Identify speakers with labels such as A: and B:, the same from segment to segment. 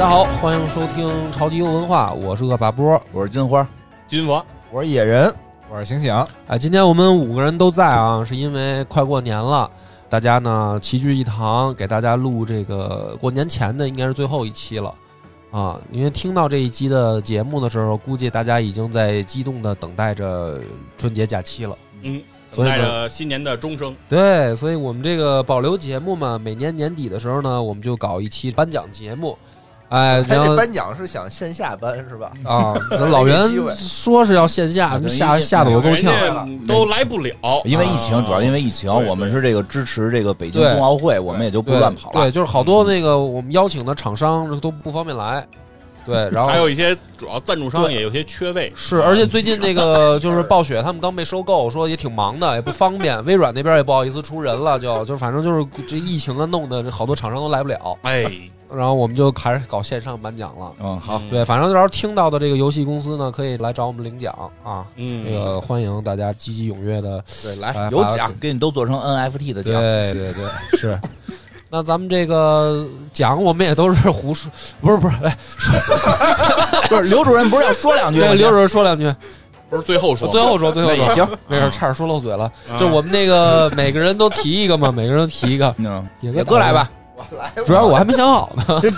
A: 家好，欢迎收听超级优文化，我是恶霸波。
B: 我是金花，
C: 金佛，
D: 我是野人，
E: 我是醒醒，
A: 哎，今天我们五个人都在啊，是因为快过年了，大家呢齐聚一堂，给大家录这个过年前的应该是最后一期了啊。因为听到这一期的节目的时候，估计大家已经在激动的等待着春节假期了。
C: 嗯，
A: 所以呢
C: 等待着新年的钟声。
A: 对，所以我们这个保留节目嘛，每年年底的时候呢，我们就搞一期颁奖节目。哎，
D: 他
A: 然后
D: 这颁奖是想线下颁是吧？
A: 啊，咱老袁说是要线下，
B: 就
A: 吓吓得我够呛。
C: 都来不了，
B: 因为疫情，
C: 啊
B: 主要因为疫情，我们是这个支持这个北京冬奥会，我们也就不乱跑了。
A: 对，就是好多那个我们邀请的厂商都不方便来。对，然后
C: 还有一些主要赞助商也有些缺位，
A: 是，而且最近那个就是暴雪他们刚被收购，说也挺忙的，也不方便。微软那边也不好意思出人了，就就反正就是这疫情啊，弄的好多厂商都来不了。
C: 哎，
A: 然后我们就开始搞线上颁奖了。
B: 嗯，好，
A: 对，反正到时候听到的这个游戏公司呢，可以来找我们领奖啊。
C: 嗯，
A: 这个欢迎大家积极踊跃的
B: 对，
A: 哎
B: 来有奖给你都做成 NFT 的奖。
A: 对对对，是。那咱们这个奖，我们也都是胡说，不是不是，哎，
B: 不是刘主任不是要说两句吗？
A: 对刘主任说两句，
C: 不是最后说，
A: 最后说，最后说，
B: 也行，
A: 没事，差点说漏嘴了。
C: 啊
A: 就我们那个每个人都提一个嘛，每个人都提一个，
B: 嗯，
A: 野
B: 野哥来吧，
A: 主要我还没想好呢。
B: 这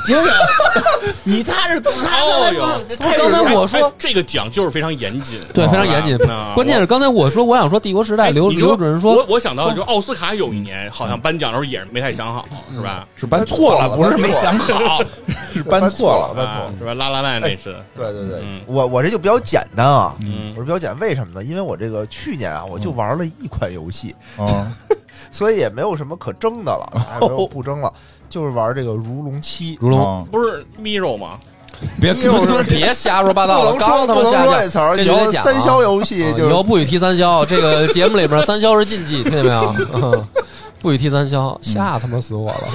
B: 你他是他
C: 哦哟
B: 开始
A: 刚才我说
C: 哎这个奖就是非常严谨，
A: 对，非常严谨。
C: 那
A: 关键是刚才我说我想说帝国时代，刘刘主任说
C: 我我想到就奥斯卡有一年好像颁奖的时候也是没太想好，是吧？
B: 是颁错了，不是没想好，是颁错了。
D: 颁错
C: 是吧？拉拉烂那是，
D: 对对对
C: 嗯，
D: 我我这就比较简单啊，
C: 嗯
D: 我是比较简单，为什么呢？因为我这个去年啊，我就玩了一款游戏，
B: 嗯，
D: 所以也没有什么可争的了，还 没有不争了，就是玩这个《如龙七》。
A: 如龙，
B: 嗯
C: 不是 Miro 吗？
A: 别别瞎说八道了，
D: 不能说
A: 刚他
D: 不能说
A: 妈下架
D: 这词儿，三消游戏
A: 啊
D: 就是
A: 以后不许提三消，这个节目里边三消是禁忌，听见没有？嗯 不许提三消，吓他妈死我了！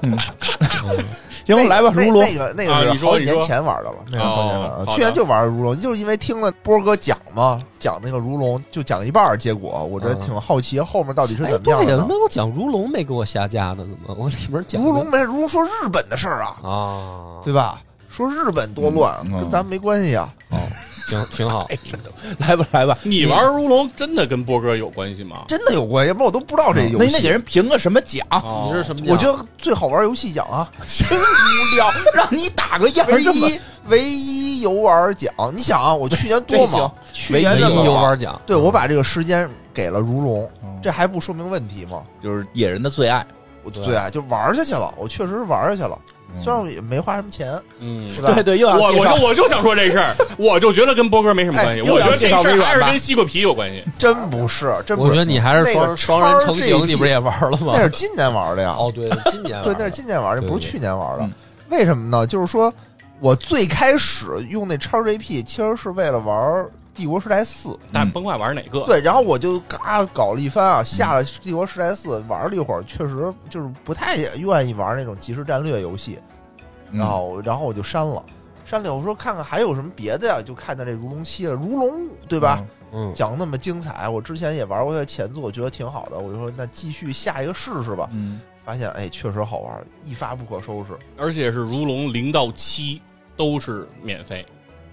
B: 行，来吧，如龙
D: 那个那
C: 啊
D: 个是好几年前玩的了，那个好几年玩的。
C: 哦好的
D: 去年就玩如龙，就是因为听了波哥讲嘛，讲那个如龙就讲一半儿，结果我这
A: 嗯
D: 挺好奇后面到底是
A: 哎，
D: 怎么样的呢
A: 他妈。我讲如龙没给我下架呢，怎么我里面讲
D: 如龙没如龙说日本的事儿啊，
A: 啊？
D: 对吧？说日本多乱，跟咱没关系啊。
A: 挺挺好，
B: 来吧，来吧。
C: 你玩如龙真的跟波哥有关系吗？
D: 真的有关系，要不然我都不知道这游戏。
B: 那你得给人评个什么奖？
C: 哦
A: 你是什么奖？
D: 我觉得最好玩游戏奖啊，
B: 真无聊，让你打个样儿
D: 唯
B: 这么
D: 一唯一游玩奖。你想啊，我去年多忙，去
A: 唯一
D: 年那么，
A: 游玩奖，
D: 对我把这个时间给了如龙，
B: 嗯
D: 这还不说明问题吗？
B: 就是野人的最爱。
D: 我最爱就玩下去了，我确实是玩下去了，
B: 嗯
D: 虽然我也没花什么钱，
C: 嗯
D: 是吧？
B: 对对，又要
C: 我我
B: 介绍
C: 就我就想说这事儿，我就觉得跟波哥没什么关系，
B: 哎
C: 我觉得这
B: 介绍
C: 事儿还是
B: 微软吧
C: 跟西瓜皮有关系。
D: 真不是，真不是。
A: 我觉得你还是
D: 那个
A: 双双人成行，你不是也玩了吗
D: 那？是今年玩的呀？
A: 哦，对，今年
D: 对，那是今年玩的，不是去年玩的
B: 嗯。
D: 为什么呢？就是说我最开始用那超 GP，其实是为了玩《帝国时代四》，
C: 但甭管玩哪个，
D: 对，然后我就嘎搞了一番啊，下了《帝国时代四》玩了一会儿，确实就是不太愿意玩那种即时战略游戏，
B: 嗯
D: 然后然后我就删了。删了，我说看看还有什么别的呀，就看到这《如龙七》了，《如龙》对吧？？
A: 嗯，
D: 讲那么精彩，我之前也玩过它的前作，我觉得挺好的，我就说那继续下一个试试吧。
B: 嗯，
D: 发现哎，确实好玩，一发不可收拾，
C: 而且是如龙零到七都是免费。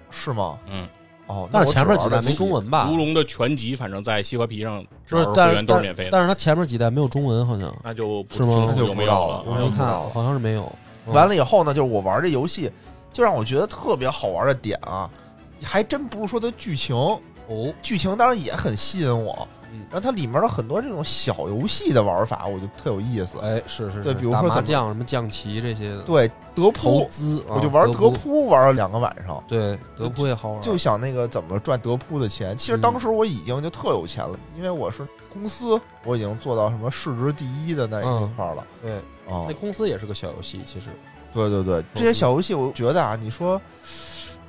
D: 是吗？
C: 嗯，
D: 哦，
A: 但是前面几代没中文吧？
C: 如龙的全集反正在西瓜皮上只
A: 不是，
C: 会员都是免费的，
A: 但是它前面几代没有中文，好像
C: 那就不
A: 是吗
C: 清楚
D: 那就
C: 有没有了
D: 不知道了。
A: 我没看好像是没有。嗯
D: 完了以后呢，就是我玩这游戏，就让我觉得特别好玩的点啊，还真不是说它剧情，
A: 哦，
D: 剧情当然也很吸引我，
A: 嗯。
D: 然后它里面的很多这种小游戏的玩法，我就特有意思。
A: 哎，是是，
D: 对比如说怎么
A: 将什么象棋这些的，
D: 对，德扑，
A: 投资，
D: 我就玩
A: 啊
D: 德，扑。玩了两个晚上。
A: 对，德扑也好玩，
D: 就想那个怎么赚德扑的钱。其实当时我已经就特有钱了，因为我是公司，我已经做到什么市值第一的那
A: 嗯
D: 一块了。
A: 对，
D: 哦
A: 那，公司也是个小游戏，其实。
D: 对对对，这些小游戏，我觉得啊，你说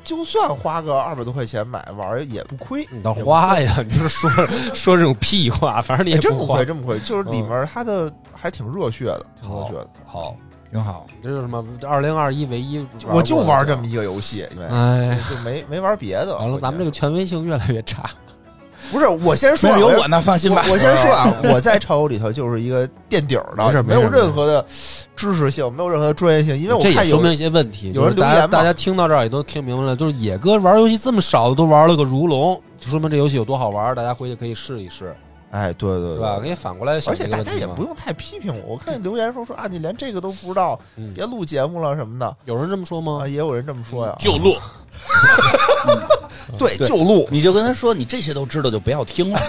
D: 就算花个二百多块钱买玩儿也不亏。
A: 你倒花呀，你就是说说这种屁话，反正你也花
D: 哎真不亏，。真不亏，就是里
A: 嗯
D: 面它的还挺热血的，挺热血的。
A: 好，
B: 挺好。
A: 你这是什么？二零二一唯一，
D: 我就玩这么一个游戏，因为
A: 哎，
D: 就没没玩别的。
A: 完了，咱们这个权威性越来越差。
D: 不是，我先说
B: 有有我呢，放心吧。
D: 我我先说啊，我在超游里头就是一个垫底儿的，没有任何的知识性，没有任何的专业性，因为我
A: 这也
D: 看
A: 说明一些问题。
D: 有人
A: 就是大家
D: 留言
A: 大家听到这儿也都听明白了，就是野哥玩游戏这么少的都玩了个如龙，就说明这游戏有多好玩，大家回去可以试一试，
D: 哎，对对
A: 对吧？可以反过来想这
D: 而且大家也不用太批评我，我看留言说说啊，你连这个都不知道，
A: 嗯
D: 别录节目了什么的
A: 有人这么说吗
D: 啊，？也有人这么说呀。
C: 就录，
D: 对，
B: 对
D: 就录。
B: 你就跟他说，你这些都知道就不要听了，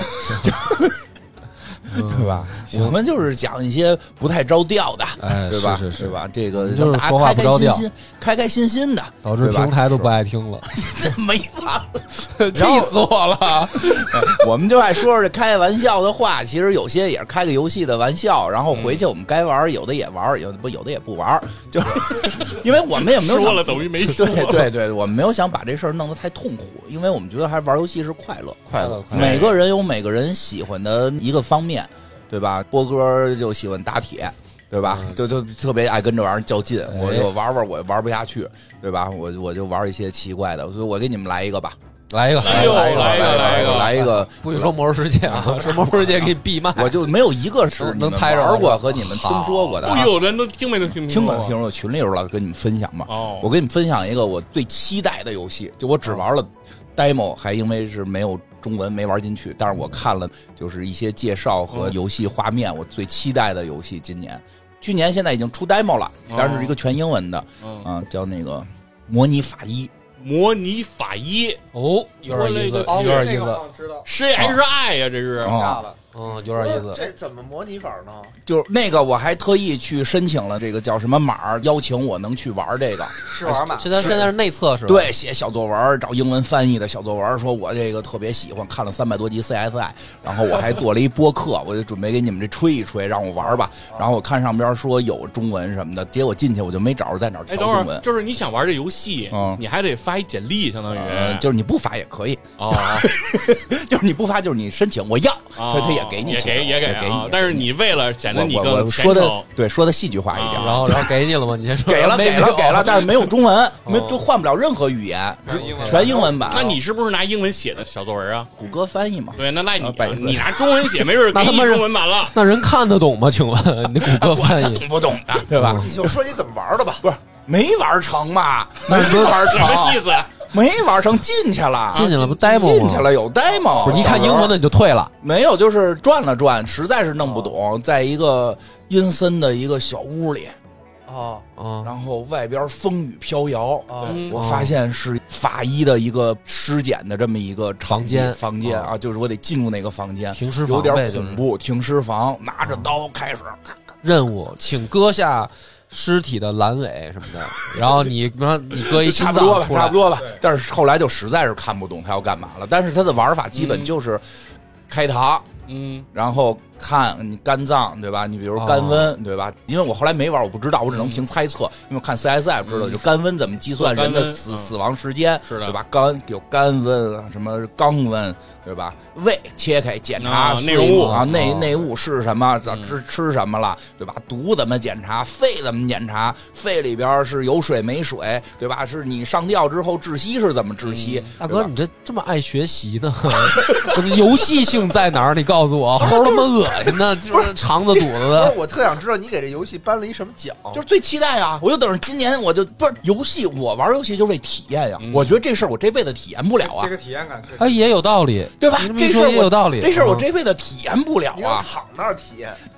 B: 对吧？我们就是讲一些不太着调的，
A: 哎，
B: 对吧？
A: 是是？
B: 吧？这个
A: 就是
B: 大家
A: 说话
B: 开
A: 不着调
B: 开心心、开开心心的，
A: 导致平台都不爱听了，
B: 这 没法了。
A: 气死我了！
B: 哎 我们就爱说说这开玩笑的话，其实有些也是开个游戏的玩笑，然后回去我们该玩，有的也玩，有的不有的也不玩，就是因为我们也没有
C: 说了等于没说。
B: 对对对，我们没有想把这事儿弄得太痛苦，因为我们觉得还是玩游戏是快乐。
D: 快乐，
A: 哎
B: 每个人有每个人喜欢的一个方面，对吧？波哥就喜欢打铁。对吧？
A: 嗯
B: 就就特别爱跟这玩意儿较劲，我
A: 哎
B: 就玩玩，我玩不下去，对吧？我我就玩一些奇怪的，所以我给你们来一个吧，
A: 来一个，
C: 哎呦
B: 来一个，
C: 来一个
B: 来
C: 来一个
B: 来一个，
A: 不许说魔兽世界啊，说魔兽世界给你闭麦。
B: 我就没有一个是
A: 能猜着
B: 玩过和你们听说过的啊。
C: 不有人都听没都听
B: 听
C: 过
B: 过听说群里有了，跟你们分享嘛。
C: 哦，
B: 我跟你们分享一个我最期待的游戏，就我只玩了 demo，还因为是没有中文没玩进去，但是我看了就是一些介绍和游戏画面，我最期待的游戏今年，去年现在已经出 demo 了，但是一个全英文的
C: 嗯，
B: 啊，叫那个模拟法医。
C: 模拟法医
A: 哦，有点意思，
C: 哦
A: 有点意思，
E: 知道。
C: C H I 呀，这是。
B: 哦。
E: 下了，
A: 嗯，有点意思。
D: 这怎么模拟法呢？
B: 就是那个，我还特意去申请了这个叫什么码儿，邀请我能去玩这个。
E: 试玩码。
A: 现在现在是内测是吧？，
B: 对，写小作文，找英文翻译的小作文，说我这个特别喜欢，看了三百多集 CSI，然后我还做了一播客，我就准备给你们这吹一吹，让我玩吧。然后我看上边说有中文什么的，结果进去我就没找着在哪儿
C: 哎，等会儿，
B: 调中文。
C: 就是你想玩这游戏
B: 嗯，
C: 你还得发一简历，相当于
B: 呃，就是你不发也可以，
C: 哦，
B: 就是你不发，就是你申请我要，
C: 哦
B: 他他也给你
C: 也
B: 钱，
C: 给也给
B: 给
C: 啊，但是你为了显得你更
B: 说的，对说的戏剧化一点，
C: 啊
A: 然后然后给你了吗？你先说。
B: 给了给了给了，但是没有中文，没
A: 哦
B: 就换不了任何语言，
E: 全英文
B: 版。
C: 那你是不是拿英文写的小作文啊？
B: 谷歌翻译嘛？
C: 对，那赖你你拿中文写，没准 给你
A: 那他妈是
C: 中文版了。
A: 那人看得懂吗？请问你谷歌 翻译？
B: 懂不懂的，对吧？
D: 你就说你怎么玩的吧。
B: 不是没玩成嘛？没玩成
C: 什么意
B: 成，
C: 思？啊
B: 没玩成，进去了，
A: 进去了不 demo 吗？
B: 进去了有 demo。
A: 不是，你看英文的你就退了。
B: 没有，就是转了转，实在是弄不懂，在一个阴森的一个小屋里，
D: 啊
A: 啊，
B: 然后外边风雨飘摇。
D: 啊
C: 嗯。
B: 我发现是法医的一个尸检的这么一个
A: 房间。
B: 房间啊，就是我得进入那个房间，
A: 停尸
B: 有点恐怖。停尸房，拿着刀开始，
A: 任务，请割下尸体的阑尾什么的，然后你，你搁一心
B: 差不多吧，差不，多吧。但是后来就实在是看不懂他要干嘛了。但是他的玩法基本
C: 嗯
B: 就是开膛，
C: 嗯，
B: 然后看你肝脏，对吧？你比如肝温，对吧？因为我后来没玩，我不知道，我只能凭猜测。因为看 CSI 知道，
C: 嗯
B: 就肝温怎么计算人的死
C: 嗯
B: 死亡时间，
C: 是的
B: 对吧？肝有肝温啊，什么肛温，对吧？胃切开检查
C: 内容物
B: 啊，内
A: 哦
B: 内物是什么？咋
C: 嗯
B: 吃吃什么了，对吧？毒怎么检查？肺怎么检查？肺里边是有水没水，对吧？是你上吊之后窒息是怎么窒息？
A: 大哥，你这这么爱学习呢？这 个游戏性在哪儿？你告诉我，齁他妈恶心呢，就是肠子肚子
D: 不是
A: 的。，
D: 我特想知道你给这游戏颁了一什么奖？
B: 就是最期待啊！我就等着今年，我就不是游戏，我玩游戏就是为体验呀、
C: 嗯
B: 我觉得这事儿我这辈子体验不了啊
E: 这，个体验感确实
A: 哎，也有道理，
B: 对吧
A: 这
B: 事儿我
A: 也有道理，
B: 这事儿我
A: 嗯
B: 这辈子体验不了啊。
D: 躺那儿体验？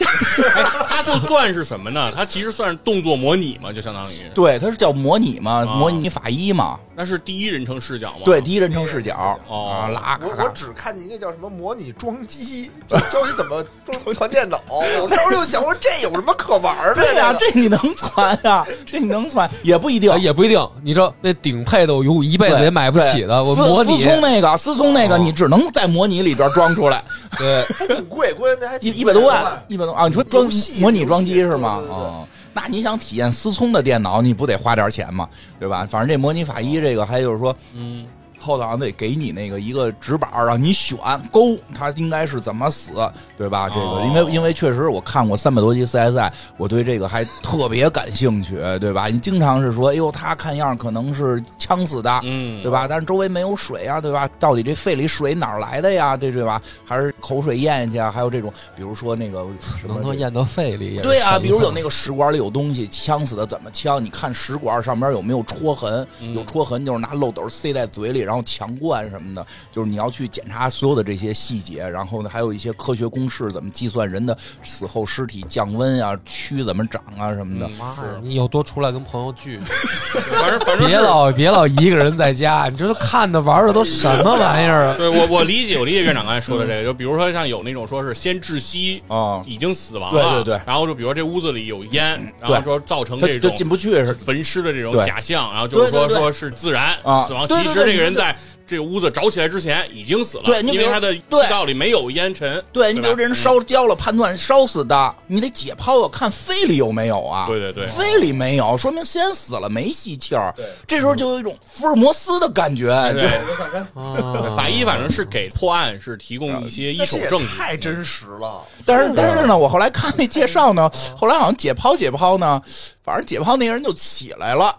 C: 哎，它就算是什么呢？它其实算是动作模拟嘛，就相当于，
B: 对，它是叫模拟嘛，
C: 啊
B: 模拟法医嘛，
C: 那是第一人称视角嘛。
B: 对，第一人称视角
C: 哦
B: 啊，拉
D: 我。我只看见一个叫什么模拟装机，就教你怎么 装传电脑。我当时就想说，这有什么可玩的
B: 对呀、
D: 呀？
B: 这你能传呀、这你能传也不一定
A: 哎，也不一定。你说那顶配的，我有一辈子也买不起的，我
B: 思
A: 模拟
B: 思聪那个，思聪那个，
A: 哦
B: 你只能在模拟里边装出来，
A: 对，
D: 还挺贵，关键还挺
B: 一一百多万，一百多啊！你说装模拟装机是吗？
D: 游戏对对对
B: 哦，那你想体验思聪的电脑，你不得花点钱吗？对吧？反正这模拟法医这个，还有就是说，
C: 嗯，
B: 后头好像得给你那个一个纸板儿让你选勾，他应该是怎么死，对吧？这个
C: 哦
B: 因为因为确实我看过三百多集 CSI，我对这个还特别感兴趣，对吧？你经常是说，哎呦，他看样可能是呛死的，
C: 嗯，
B: 对吧？但是周围没有水啊，对吧？到底这肺里水哪儿来的呀？对对吧？还是口水咽下去啊？还有这种，比如说那个什么
A: 能都咽到肺里
B: 对啊，比如有那个食管里有东西，呛死的怎么呛？你看食管上面有没有戳痕？
C: 嗯
B: 有戳痕就是拿漏斗塞在嘴里，然后强灌什么的。就是你要去检查所有的这些细节，然后呢，还有一些科学公式，怎么计算人的死后尸体降温啊、蛆怎么长啊什么的。
C: 嗯
A: 妈呀，你有多出来跟朋友聚，
C: 反正反正
A: 别老别老一个人在家，你这都看的玩的都什么玩意儿啊？
C: 对我我理解我理解院长刚才说的这个，就比如说像有那种说是先窒息。
B: 啊，
C: 已经死亡了，
B: 对对对
C: 然后就比如说这屋子里有烟，然后说造成这种
B: 进不去是
C: 焚尸的这种假象，然后就是说说是自然
B: 啊
C: 死亡，其实这个人在这个屋子着起来之前已经死了，
B: 对你比如
C: 因为他的气道里没有烟尘，
B: 对你比如这人烧焦了，判断烧死的，你得解剖啊，看肺里有没有啊。
C: 对对对
B: 肺里没有，说明先死了，没吸气儿。这时候就有一种福尔摩斯的感觉。
C: 对 法医反正是给破案是提供一些一手证据，
D: 太真实了。
B: 但是但是呢，我后来看那介绍呢，后来好像解剖解剖呢，反正解剖那个人就起来了，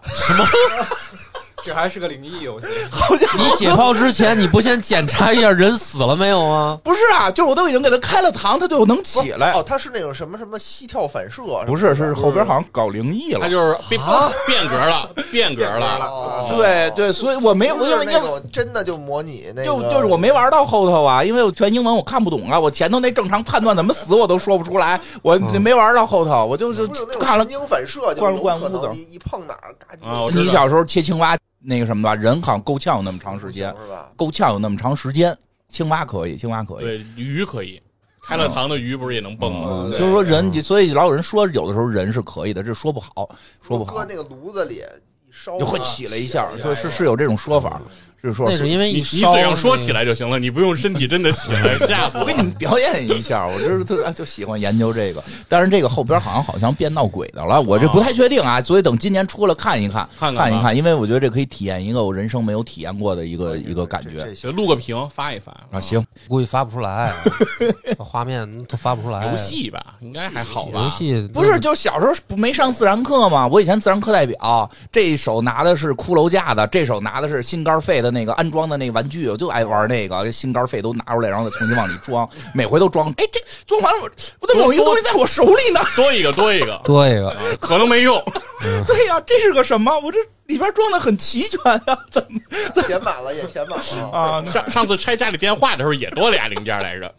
E: 这还是个灵异游戏。
B: 好像
A: 你解剖之前你不先检查一下人死了没有吗？
B: 不是啊，就是我都已经给他开了膛，他就能起来。
D: 哦，他是那种什么什么膝跳反射，
B: 不是，是后边好像搞灵异了。
C: 他就是变变格了，变格了。
D: 哦
B: 对对，所以我没有，我
D: 不
B: 就是是因为
D: 那种真的就模拟那个，
B: 就就是我没玩到后头啊，因为我全英文我看不懂啊，我前头那正常判断怎么死我都说不出来，我没玩到后头，我就就看了
D: 神。经反射，就
B: 灌
D: 有可
B: 灌屋子
D: 能你一碰哪儿，嘎叽
B: 你小时候切青蛙那个什么吧，人好像够呛有那么长时间，
D: 是吧？
B: 够呛有那么长时间，青蛙可以，青蛙可以。
C: 对，鱼可以，开了膛的鱼不是也能蹦吗？
B: 嗯，就是说人，所以老有人说有的时候人是可以的，这说不好，说不好
D: 搁那个炉子里一烧，
B: 就会起来一下，所以是是有这种说法，是说
A: 那是因为
C: 你你嘴上说起来就行了，你不用身体真的起来，吓死
B: 我给你们表演一下，我就是特就喜欢研究这个，但是这个后边好像好像变闹鬼的了，我这不太确定啊，所以等今年出了看一看，
C: 看看
B: 一看，因为我觉得这可以体验一个我人生没有体验过的一个一个感觉
C: 录个屏发一发
B: 啊。行，
A: 估计发不出来，画面都发不出来。
C: 游戏吧，应该还好吧？
A: 游戏
B: 不是，就小时候不没上自然课吗？我以前自然课代表，这一手拿的是骷髅架的，这手拿的是心肝肺的那个安装的那个玩具，我就爱玩那个心肝肺都拿出来，然后再重新往里装，每回都装。哎，这装完了，我我怎么有一个东西在我手里呢？
C: 多一个多一个，
A: 多一个，
C: 可能没用。
B: 对呀、这是个什么？我这里边装的很齐全呀、怎么
D: 填满了也填满了？
B: 啊？
C: 上上次拆家里电话的时候也多俩零件来着，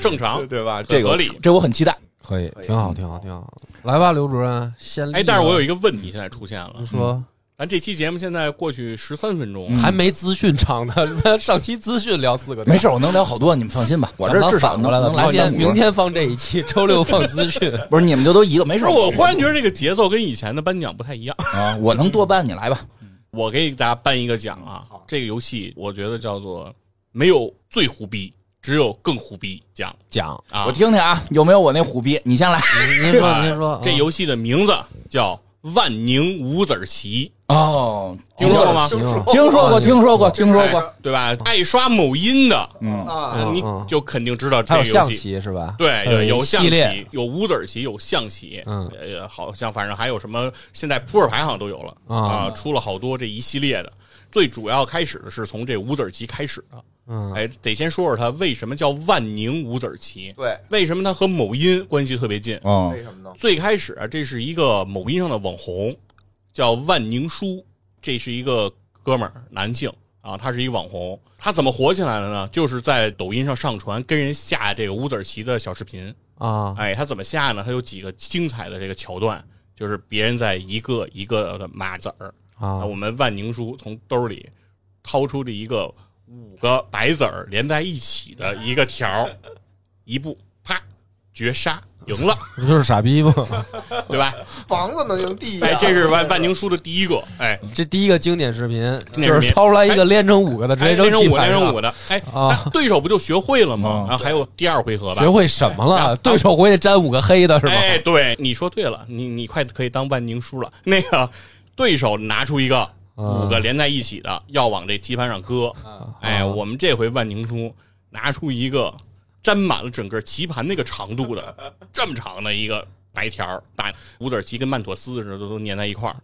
C: 正常
B: 对吧？这个
C: 合理。
B: 这我很期待。
A: 可以，挺好，挺好，挺好。来吧，刘主任，先
C: 哎，但是我有一个问题现在出现了，
A: 你说
C: 咱这期节目现在过去十三分钟，
A: 还没资讯长呢，上期资讯聊四个，
B: 没事，我能聊好多，你们放心吧。我这至少
A: 反过来了。
B: 能来
A: 明天明天放这一期，周六放资讯。
B: 不是你们就都一个，没事。
C: 不是我忽然觉得这个节奏跟以前的颁奖不太一样。
B: 啊，我能多颁，你来吧。
C: 我给大家颁一个奖啊，这个游戏我觉得叫做没有最胡逼，只有更虎逼奖
A: 讲，
C: 啊。
B: 我听听啊，有没有我那虎逼？你先来。
A: 您说，
C: 啊
A: 您说，
C: 这游戏的名字叫《万宁五子棋
B: 哦，
C: 听说过。吗
B: 听说过，听说过，听说过。》，
C: 对吧？爱刷某音的，
B: 嗯，
E: 啊，
C: 你就肯定知道这
A: 还有象
C: 个游戏。
A: 棋是吧？
C: 对对，有象棋，有五子棋，有象棋，
A: 嗯。
C: 呃，好像反正还有什么，现在扑克牌好像都有了
A: 啊。
C: 啊，出了好多这一系列的。最主要开始的是从这五子棋开始的，
A: 嗯，
C: 哎，得先说说它为什么叫万宁五子棋，
D: 对，
C: 为什么它和某音关系特别近？
B: 嗯
D: 为什么呢？
C: 最开始啊，这是一个某音上的网红，叫万宁书，这是一个哥们儿，男性啊，他是一个网红。他怎么火起来的呢？就是在抖音上上传跟人下这个五子棋的小视频。
A: 啊，
C: 哎，他怎么下呢？他有几个精彩的这个桥段，就是别人在一个一个的码子儿
A: 啊
C: 我们万宁书从兜里掏出了一个五个白子儿连在一起的一个条儿，一步啪绝杀赢了，
A: 不就是傻逼吗？
C: 对吧？
D: 房子能赢地呀？
C: 哎，这是万万宁书的第一个，哎，
A: 这第一个经典视频就是掏出来一个连成五个的，直接扔
C: 哎连成五，连成五的，哎，对手不就学会了吗
B: 嗯？
C: 然后还有第二回合吧
A: 学，会什么了？对手回去粘五个黑的是吧？
C: 哎，对，你说对了，你你快可以当万宁书了。那个对手拿出一个
A: 嗯
C: 五个连在一起的，要往这棋盘上搁。
E: 啊，
C: 哎，
A: 啊
C: 我们这回万宁书拿出一个沾满了整个棋盘那个长度的 这么长的一个白条儿，把五子棋跟曼妥思似的都都粘在一块儿，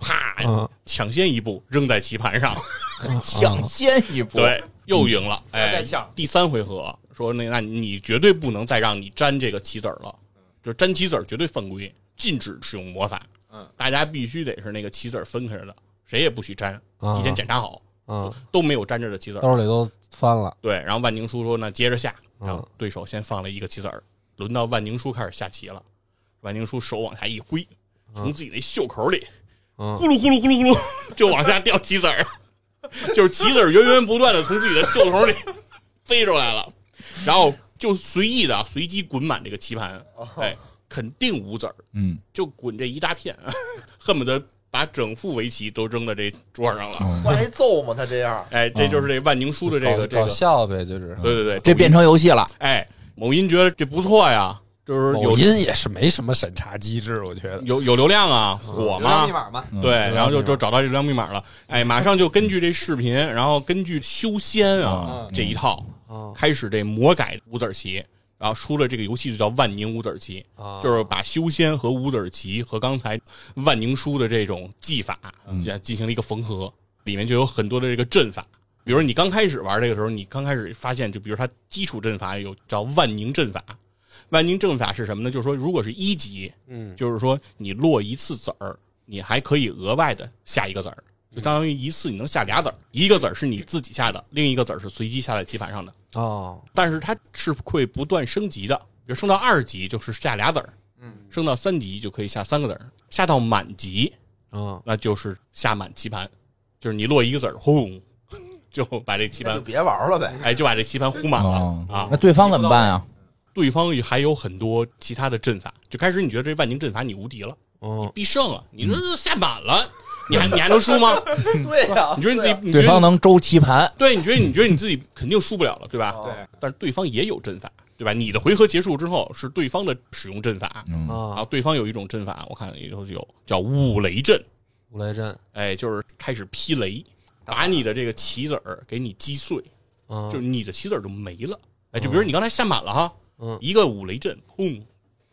C: 啪
A: 嗯，
C: 抢先一步扔在棋盘上，
B: 抢先一步，
C: 对，又赢了。
E: 再
C: 第三回合说那那你绝对不能再让你沾这个棋子儿了，就是沾棋子儿绝对犯规，禁止使用魔法。
E: 嗯，
C: 大家必须得是那个棋子儿分开着的，谁也不许沾，
A: 啊
C: 提前检查好，
A: 嗯，
C: 都没有沾着的棋子。
A: 兜里都翻了，
C: 对，然后万宁叔说那接着下，后对手先放了一个棋子儿，轮到万宁书开始下棋了。万宁书手往下一挥，从自己那袖口里
A: 嗯
C: 呼噜呼噜呼噜呼噜就往下掉棋子儿，就是棋子儿源源不断的从自己的袖口里飞出来了，然后就随意的随机滚满这个棋盘，哎，肯定无子儿，
B: 嗯，
C: 就滚这一大片，恨不得把整副围棋都扔到这桌上了。
D: 不挨揍吗？他这样，
C: 哎，这就是这万宁书的这个这
A: 搞笑呗，就是。
C: 对对对，
B: 这变成游戏了，
C: 哎，某音觉得这不错呀，就是
A: 某
C: 有
A: 音也是没什么审查机制，我觉得。
C: 有有流量啊，火
E: 流量
C: 嘛
E: 密，码嘛，
B: 嗯
C: 对，然后就就找到这流量密码了，哎，马上就根据这视频，然后根据修仙啊
E: 嗯
C: 这一套，
A: 啊
C: 开始这魔改五子棋，然后出了这个游戏就叫万宁五子棋，
A: 啊
C: 就是把修仙和五子棋和刚才万宁书的这种技法进进行了一个缝合，里面就有很多的这个阵法。比如你刚开始玩这个时候，你刚开始发现，就比如它基础阵法有叫万宁阵法。万宁阵法是什么呢？就是说，如果是一级，
A: 嗯
C: 就是说你落一次子儿，你还可以额外的下一个子儿，就相当于一次你能下俩子儿，一个子儿是你自己下的，另一个子儿是随机下在棋盘上的。
A: 哦
C: 但是它是会不断升级的，比如升到二级就是下俩子儿，
E: 嗯，
C: 升到三级就可以下三个子儿，下到满级
A: 嗯
C: 那就是下满棋盘，就是你落一个子儿，轰，就把这棋盘，
D: 就别玩了呗。
C: 哎，就把这棋盘呼满了
B: 哦
C: 啊
B: 那。对方怎么办啊？
C: 对方还有很多其他的阵法，就开始你觉得这万宁阵法你无敌了，
A: 你
C: 必胜了，你这下满了，你还你还能输吗？
D: 对呀，
C: 你觉得你自己，
B: 对方能周棋盘，
C: 对，你觉得你觉得你自己肯定输不了了，对吧？
D: 哦。
E: 对，
C: 但是对方也有阵法，对吧？你的回合结束之后是对方的使用阵法，
B: 嗯。
C: 然
A: 啊
C: 后对方有一种阵法，我看里头有叫五雷阵，
A: 五雷阵，
C: 哎，就是开始劈雷，把你的这个棋子儿给你击碎，
A: 嗯
C: 就是你的棋子儿就没了。哎，就比如你刚才下满了哈，
A: 嗯。
C: 一个五雷阵，砰，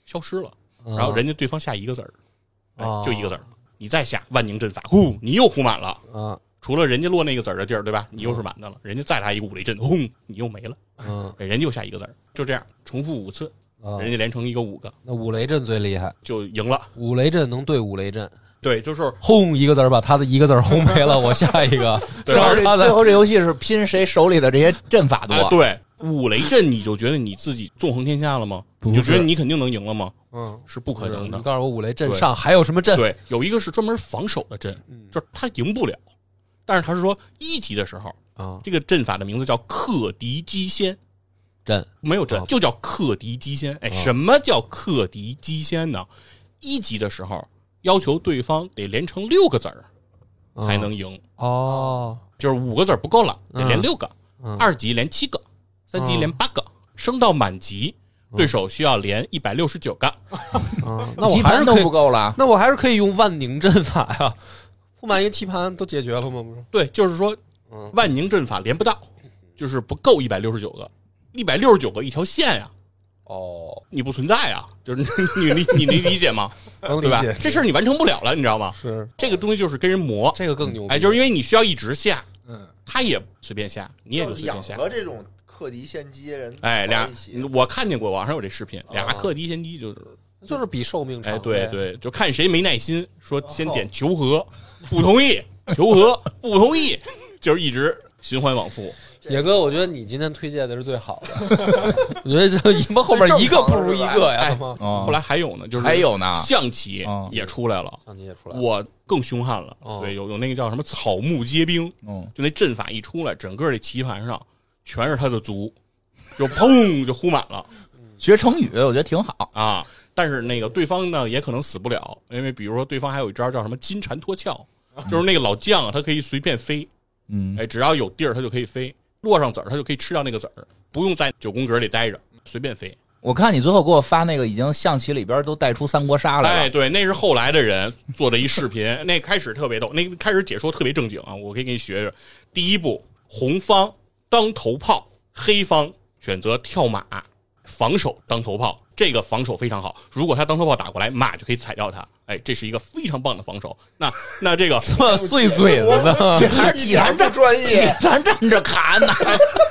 C: 消失了，
A: 嗯
C: 然后人家对方下一个子儿，就一个子儿，你再下万宁阵法，呼，你又呼满了。
A: 啊。
C: 除了人家落那个子儿的地儿，对吧？你又是满的了，人家再来一个五雷阵，轰，你又没了，
A: 嗯。
C: 哎，人家又下一个子儿，就这样重复五次，
A: 啊，
C: 人家连成一个五个。
A: 那五雷阵最厉害，
C: 就赢了。
A: 五雷阵能对五雷阵，
C: 对，就是
A: 轰一个字儿把他的一个字儿轰没了，我下一个，
C: 对
A: 然后他
B: 最后这游戏是拼谁手里的这些阵法多。
C: 啊，对五雷阵，你就觉得你自己纵横天下了吗？你就觉得你肯定能赢了吗？
A: 嗯，
C: 是不可能的。
A: 你告诉我五雷阵上还有什么阵？
C: 对，有一个是专门防守的阵，
A: 嗯
C: 就是他赢不了。但是他是说一级的时候，
A: 啊，
C: 这个阵法的名字叫克敌机先，
A: 阵
C: 没有阵
A: 哦，
C: 就叫克敌机先。哎，
A: 哦
C: 什么叫克敌机先呢？一级的时候要求对方得连成六个子儿才能赢，
A: 哦，
C: 就是五个子儿不够了，得连
A: 嗯
C: 六个。
A: 嗯
C: 二级连七个，三级连八个，升到满级，对手需要连一百六十九个。
A: 嗯 那我
B: 棋盘都
A: 还是可以
B: 不够了，
A: 那我还是可以用万宁阵法呀，不满一个棋盘都解决了吗？不是？
C: 对，就是说
A: 嗯
C: 万宁阵法连不到，就是不够一百六十九个，一百六十九个一条线呀，
A: 哦，
C: 你不存在呀，就是你你你能理解吗？对吧
A: 能理解？
C: 这事儿你完成不了了，你知道吗？
A: 是
C: 这个东西就是跟人磨，
A: 这个更牛逼，
C: 哎，就是因为你需要一直下，
E: 嗯，
C: 他也随便下，你也就随
D: 养
C: 便下。
D: 和这种克敌先机人，
C: 哎，俩，我看见过网上有这视频，俩
A: 啊
C: 克敌先机就是
A: 就是比寿命长
C: 哎，对对，就看谁没耐心，说先点求和，不同意，求和，不同意，就是一直循环往复。
A: 野哥，我觉得你今天推荐的是最好的，我觉得这 你们后面一个不如一个呀，
C: 哎！
B: 哦
C: 后来还有呢，就是
B: 还有呢
C: 象棋
B: 嗯
C: 也出来了，
A: 象棋也出来了，
C: 我更凶悍了。
A: 哦
C: 对，有有那个叫什么草木皆兵，
B: 嗯，
C: 就那阵法一出来，整个这棋盘上全是他的足，就砰就呼满了
B: 学成语我觉得挺好。
C: 啊。但是那个对方呢，也可能死不了，因为比如说对方还有一招叫什么金蝉脱壳，就是那个老将啊，他可以随便飞，
B: 嗯，
C: 哎，只要有地儿，他就可以飞，落上子儿，他就可以吃掉那个子儿，不用在九宫格里待着，随便飞。
B: 我看你最后给我发那个，已经象棋里边都带出三国杀来
C: 哎，对，那是后来的人做的一视频，那开始特别逗，那开始解说特别正经啊，我可以给你学学。第一步，红方当头炮，黑方选择跳马，防守当头炮，这个防守非常好。如果他当头炮打过来，马就可以踩掉他。哎，这是一个非常棒的防守。那那这个，
A: 这碎嘴子呢？
B: 这还是
D: 一点
B: 体坛站
D: 不专
B: 体
D: 业。
B: 坛站着砍呢。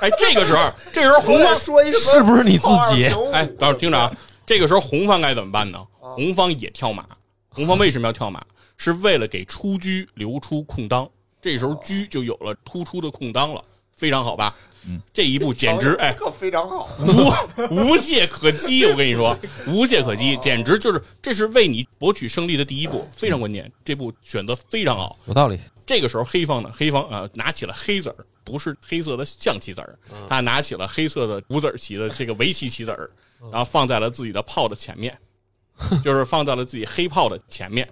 C: 哎，这个时候，这时候红方
D: 说一什么
A: 是不是你自己
C: 哎，等会儿听着啊，这个时候红方该怎么办呢？红方也跳马，红方为什么要跳马？是为了给出车留出空当，这时候车就有了突出的空当了，非常好吧？嗯，这一步简直哎，
D: 可非常好。
C: 无无懈可击，我跟你说，无懈可击，简直就是这是为你博取胜利的第一步，非常关键，这步选择非常好。
A: 有道理。
C: 这个时候黑方呢，黑方啊、呃拿起了黑子儿，不是黑色的象棋子儿，他拿起了黑色的五子棋的这个围棋棋子儿，然后放在了自己的炮的前面，就是放在了自己黑炮的前面。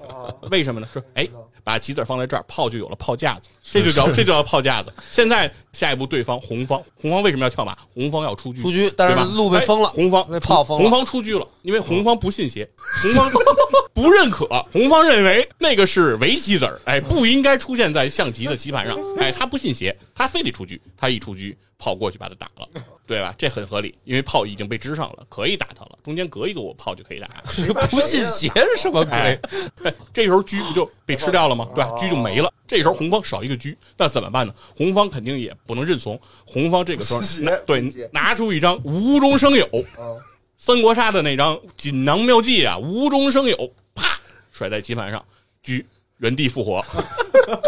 C: 为什么呢？说哎，把棋子放在这儿，炮就有了炮架子，这就叫这就叫炮架子。现在下一步，对方红方，红方为什么要跳马？红方要出车，
A: 出车但是路被封了
C: 哎红方
A: 被炮封了
C: 红方出车了，因为红方不信邪，红方 不认可，红方认为那个是围棋子儿，哎，不应该出现在象棋的棋盘上，哎，他不信邪，他非得出车，他一出车，炮过去把他打了，对吧？这很合理，因为炮已经被支上了，可以打他了，中间隔一个我炮就可以打。
A: 不信邪是什么
C: 哎
A: 鬼？，
C: 哎 这时候车不就被吃掉了吗？对吧？车就没了。这时候红方少一个车，那怎么办呢？红方肯定也不能认怂。红方这个时候 拿对拿出一张无中生有，
D: 嗯
C: 三国杀的那张锦囊妙计啊，无中生有，啪甩在棋盘上，车原地复活，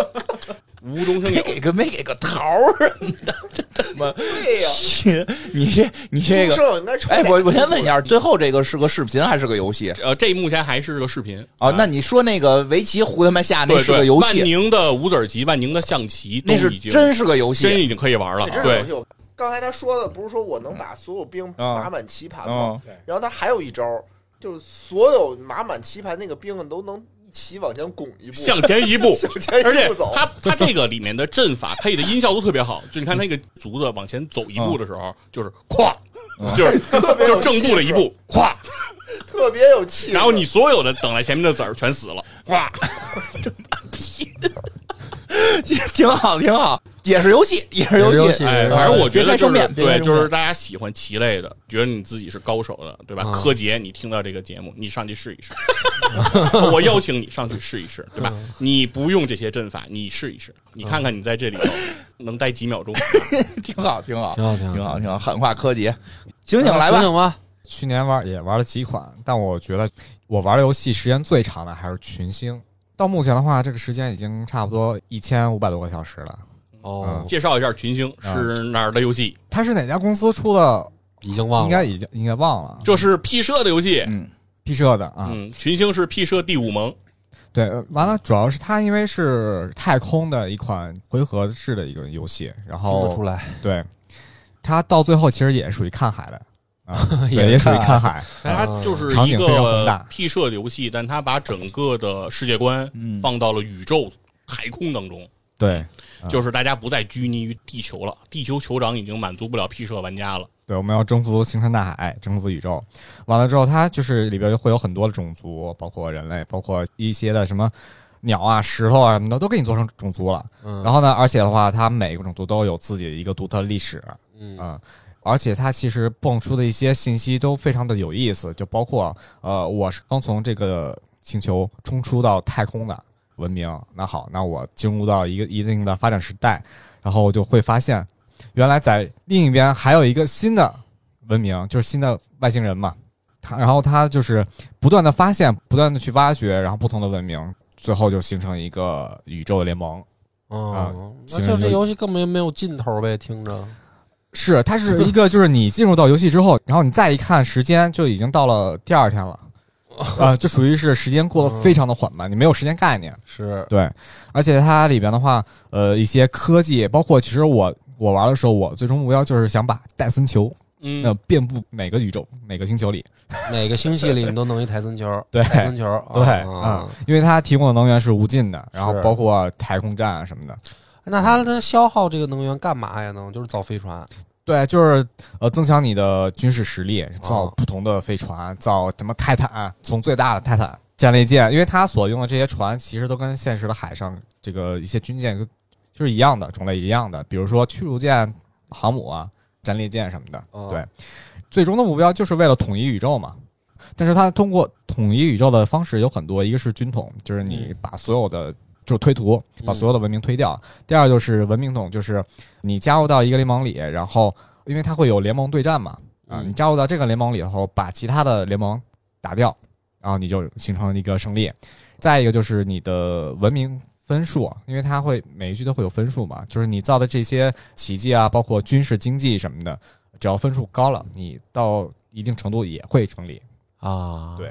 C: 无中生
B: 没
C: 有。
B: 给个没给个桃儿什么的，这他妈！
D: 对呀，
B: 你你这你这个，哎，我我先问一下，最后这个是个视频还是个游戏？
C: 呃，这目前还是个视频
B: 哦，那你说那个围棋胡他妈下那是个游戏万，
C: 宁的五子棋，万宁的象棋
B: 那是真是个游戏。
C: 真已经可以玩了对
D: 刚才他说的不是说我能把所有兵
B: 嗯
D: 码满棋盘吗？
B: 嗯，
D: 然后他还有一招，就是所有码满棋盘那个兵都能一起往前拱一步，
C: 向前一步，
D: 向前
C: 而且
D: 一步走。
C: 它它这个里面的阵法配的音效都特别好，就你看那个卒子往前走一步的时候，就是咵，就是
D: 别有
C: 就是正步的一步，咵，
D: 特别有气势。
C: 然后你所有的等在前面的子儿全死了，咵
B: 挺好，挺好，也是游戏，也是游戏。
C: 哎，反正我觉得就是对，就是大家喜欢棋类的，觉得你自己是高手的，对吧？
A: 嗯
C: 柯洁，你听到这个节目，你上去试一试，我邀请你上去试一试，对吧？你不用这些阵法，你试一试，你看看你在这里头能待几秒钟。
B: 挺好，挺好，
A: 挺好，挺好，
B: 挺好，狠话柯洁，醒醒来吧！
A: 醒醒吧！
E: 去年玩也玩了几款，但我觉得我玩的游戏时间最长的还是群星。到目前的话，这个时间已经差不多一千五百多个小时了。
A: 哦，
C: 介绍一下群星是哪儿的游戏？
E: 它是哪家公司出的？
A: 已经忘了，
E: 应该已经应该忘了。
C: 这是 P 社的游戏。
B: 嗯
E: ，P 社的啊，
C: 嗯，群星是 P 社第五盟。
E: 对，呃完了，主要是它因为是太空的一款回合制的一个游戏，然
A: 听
E: 后
A: 得出来，
E: 对它到最后其实也属于看海的啊，
A: 也
E: 对，也属于
A: 看
E: 看海。
C: 它就是一个
E: 大
C: P 社的游戏，但它把整个的世界观
B: 嗯
C: 放到了宇宙太空当中，
E: 对，嗯
C: 就是大家不再拘泥于地球了。地球酋长已经满足不了 P 社玩家了。
E: 对，我们要征服星辰大海，征服宇宙。完了之后，它就是里边会有很多的种族，包括人类，包括一些的什么鸟啊、石头啊什么的，都给你做成种族了。
A: 嗯，
E: 然后呢，而且的话，它每个种族都有自己的一个独特历史，
A: 嗯
E: 嗯，而且它其实蹦出的一些信息都非常的有意思，就包括呃，我是刚从这个星球冲出到太空的文明，那好，那我进入到一个一定的发展时代，然后我就会发现，原来在另一边还有一个新的文明，就是新的外星人嘛，他然后他就是不断的发现，不断的去挖掘，然后不同的文明，最后就形成一个宇宙的联盟。
A: 哦，那
E: 就
A: 这游戏根本就没有尽头呗，听着。
E: 是，它是一个，就是你进入到游戏之后，然后你再一看时间，就已经到了第二天了，啊、就属于是时间过得非常的缓慢，你没有时间概念。
A: 是，
E: 对，而且它里边的话，呃，一些科技，包括其实我我玩的时候，我最终目标就是想把戴森球
C: 嗯
E: 那、遍布每个宇宙、每个星球里。
A: 每个星系里你都弄一台森球，
E: 对
A: 台森球，
E: 对，
A: 啊
E: 嗯，因为它提供的能源是无尽的，然后包括太空站啊什么的。
A: 那它的消耗这个能源干嘛呀？能就是造飞船，
E: 对，就是呃，增强你的军事实力，造
A: 哦
E: 不同的飞船，造什么泰坦，从最大的泰坦战列舰，因为它所用的这些船其实都跟现实的海上这个一些军舰就是一样的种类一样的，比如说驱逐舰、航母啊、战列舰什么的。
A: 哦
E: 对，最终的目标就是为了统一宇宙嘛。但是它通过统一宇宙的方式有很多，一个是军统，就是你把所有的就是推图，把所有的文明推掉；第二就是文明统，就是你加入到一个联盟里，然后因为它会有联盟对战嘛，啊，
A: 嗯。
E: 你加入到这个联盟里后，把其他的联盟打掉，然后你就形成了一个胜利。再一个就是你的文明分数，因为它会每一局都会有分数嘛，就是你造的这些奇迹啊，包括军事经济什么的，只要分数高了，你到一定程度也会成立。
A: 啊，
E: 对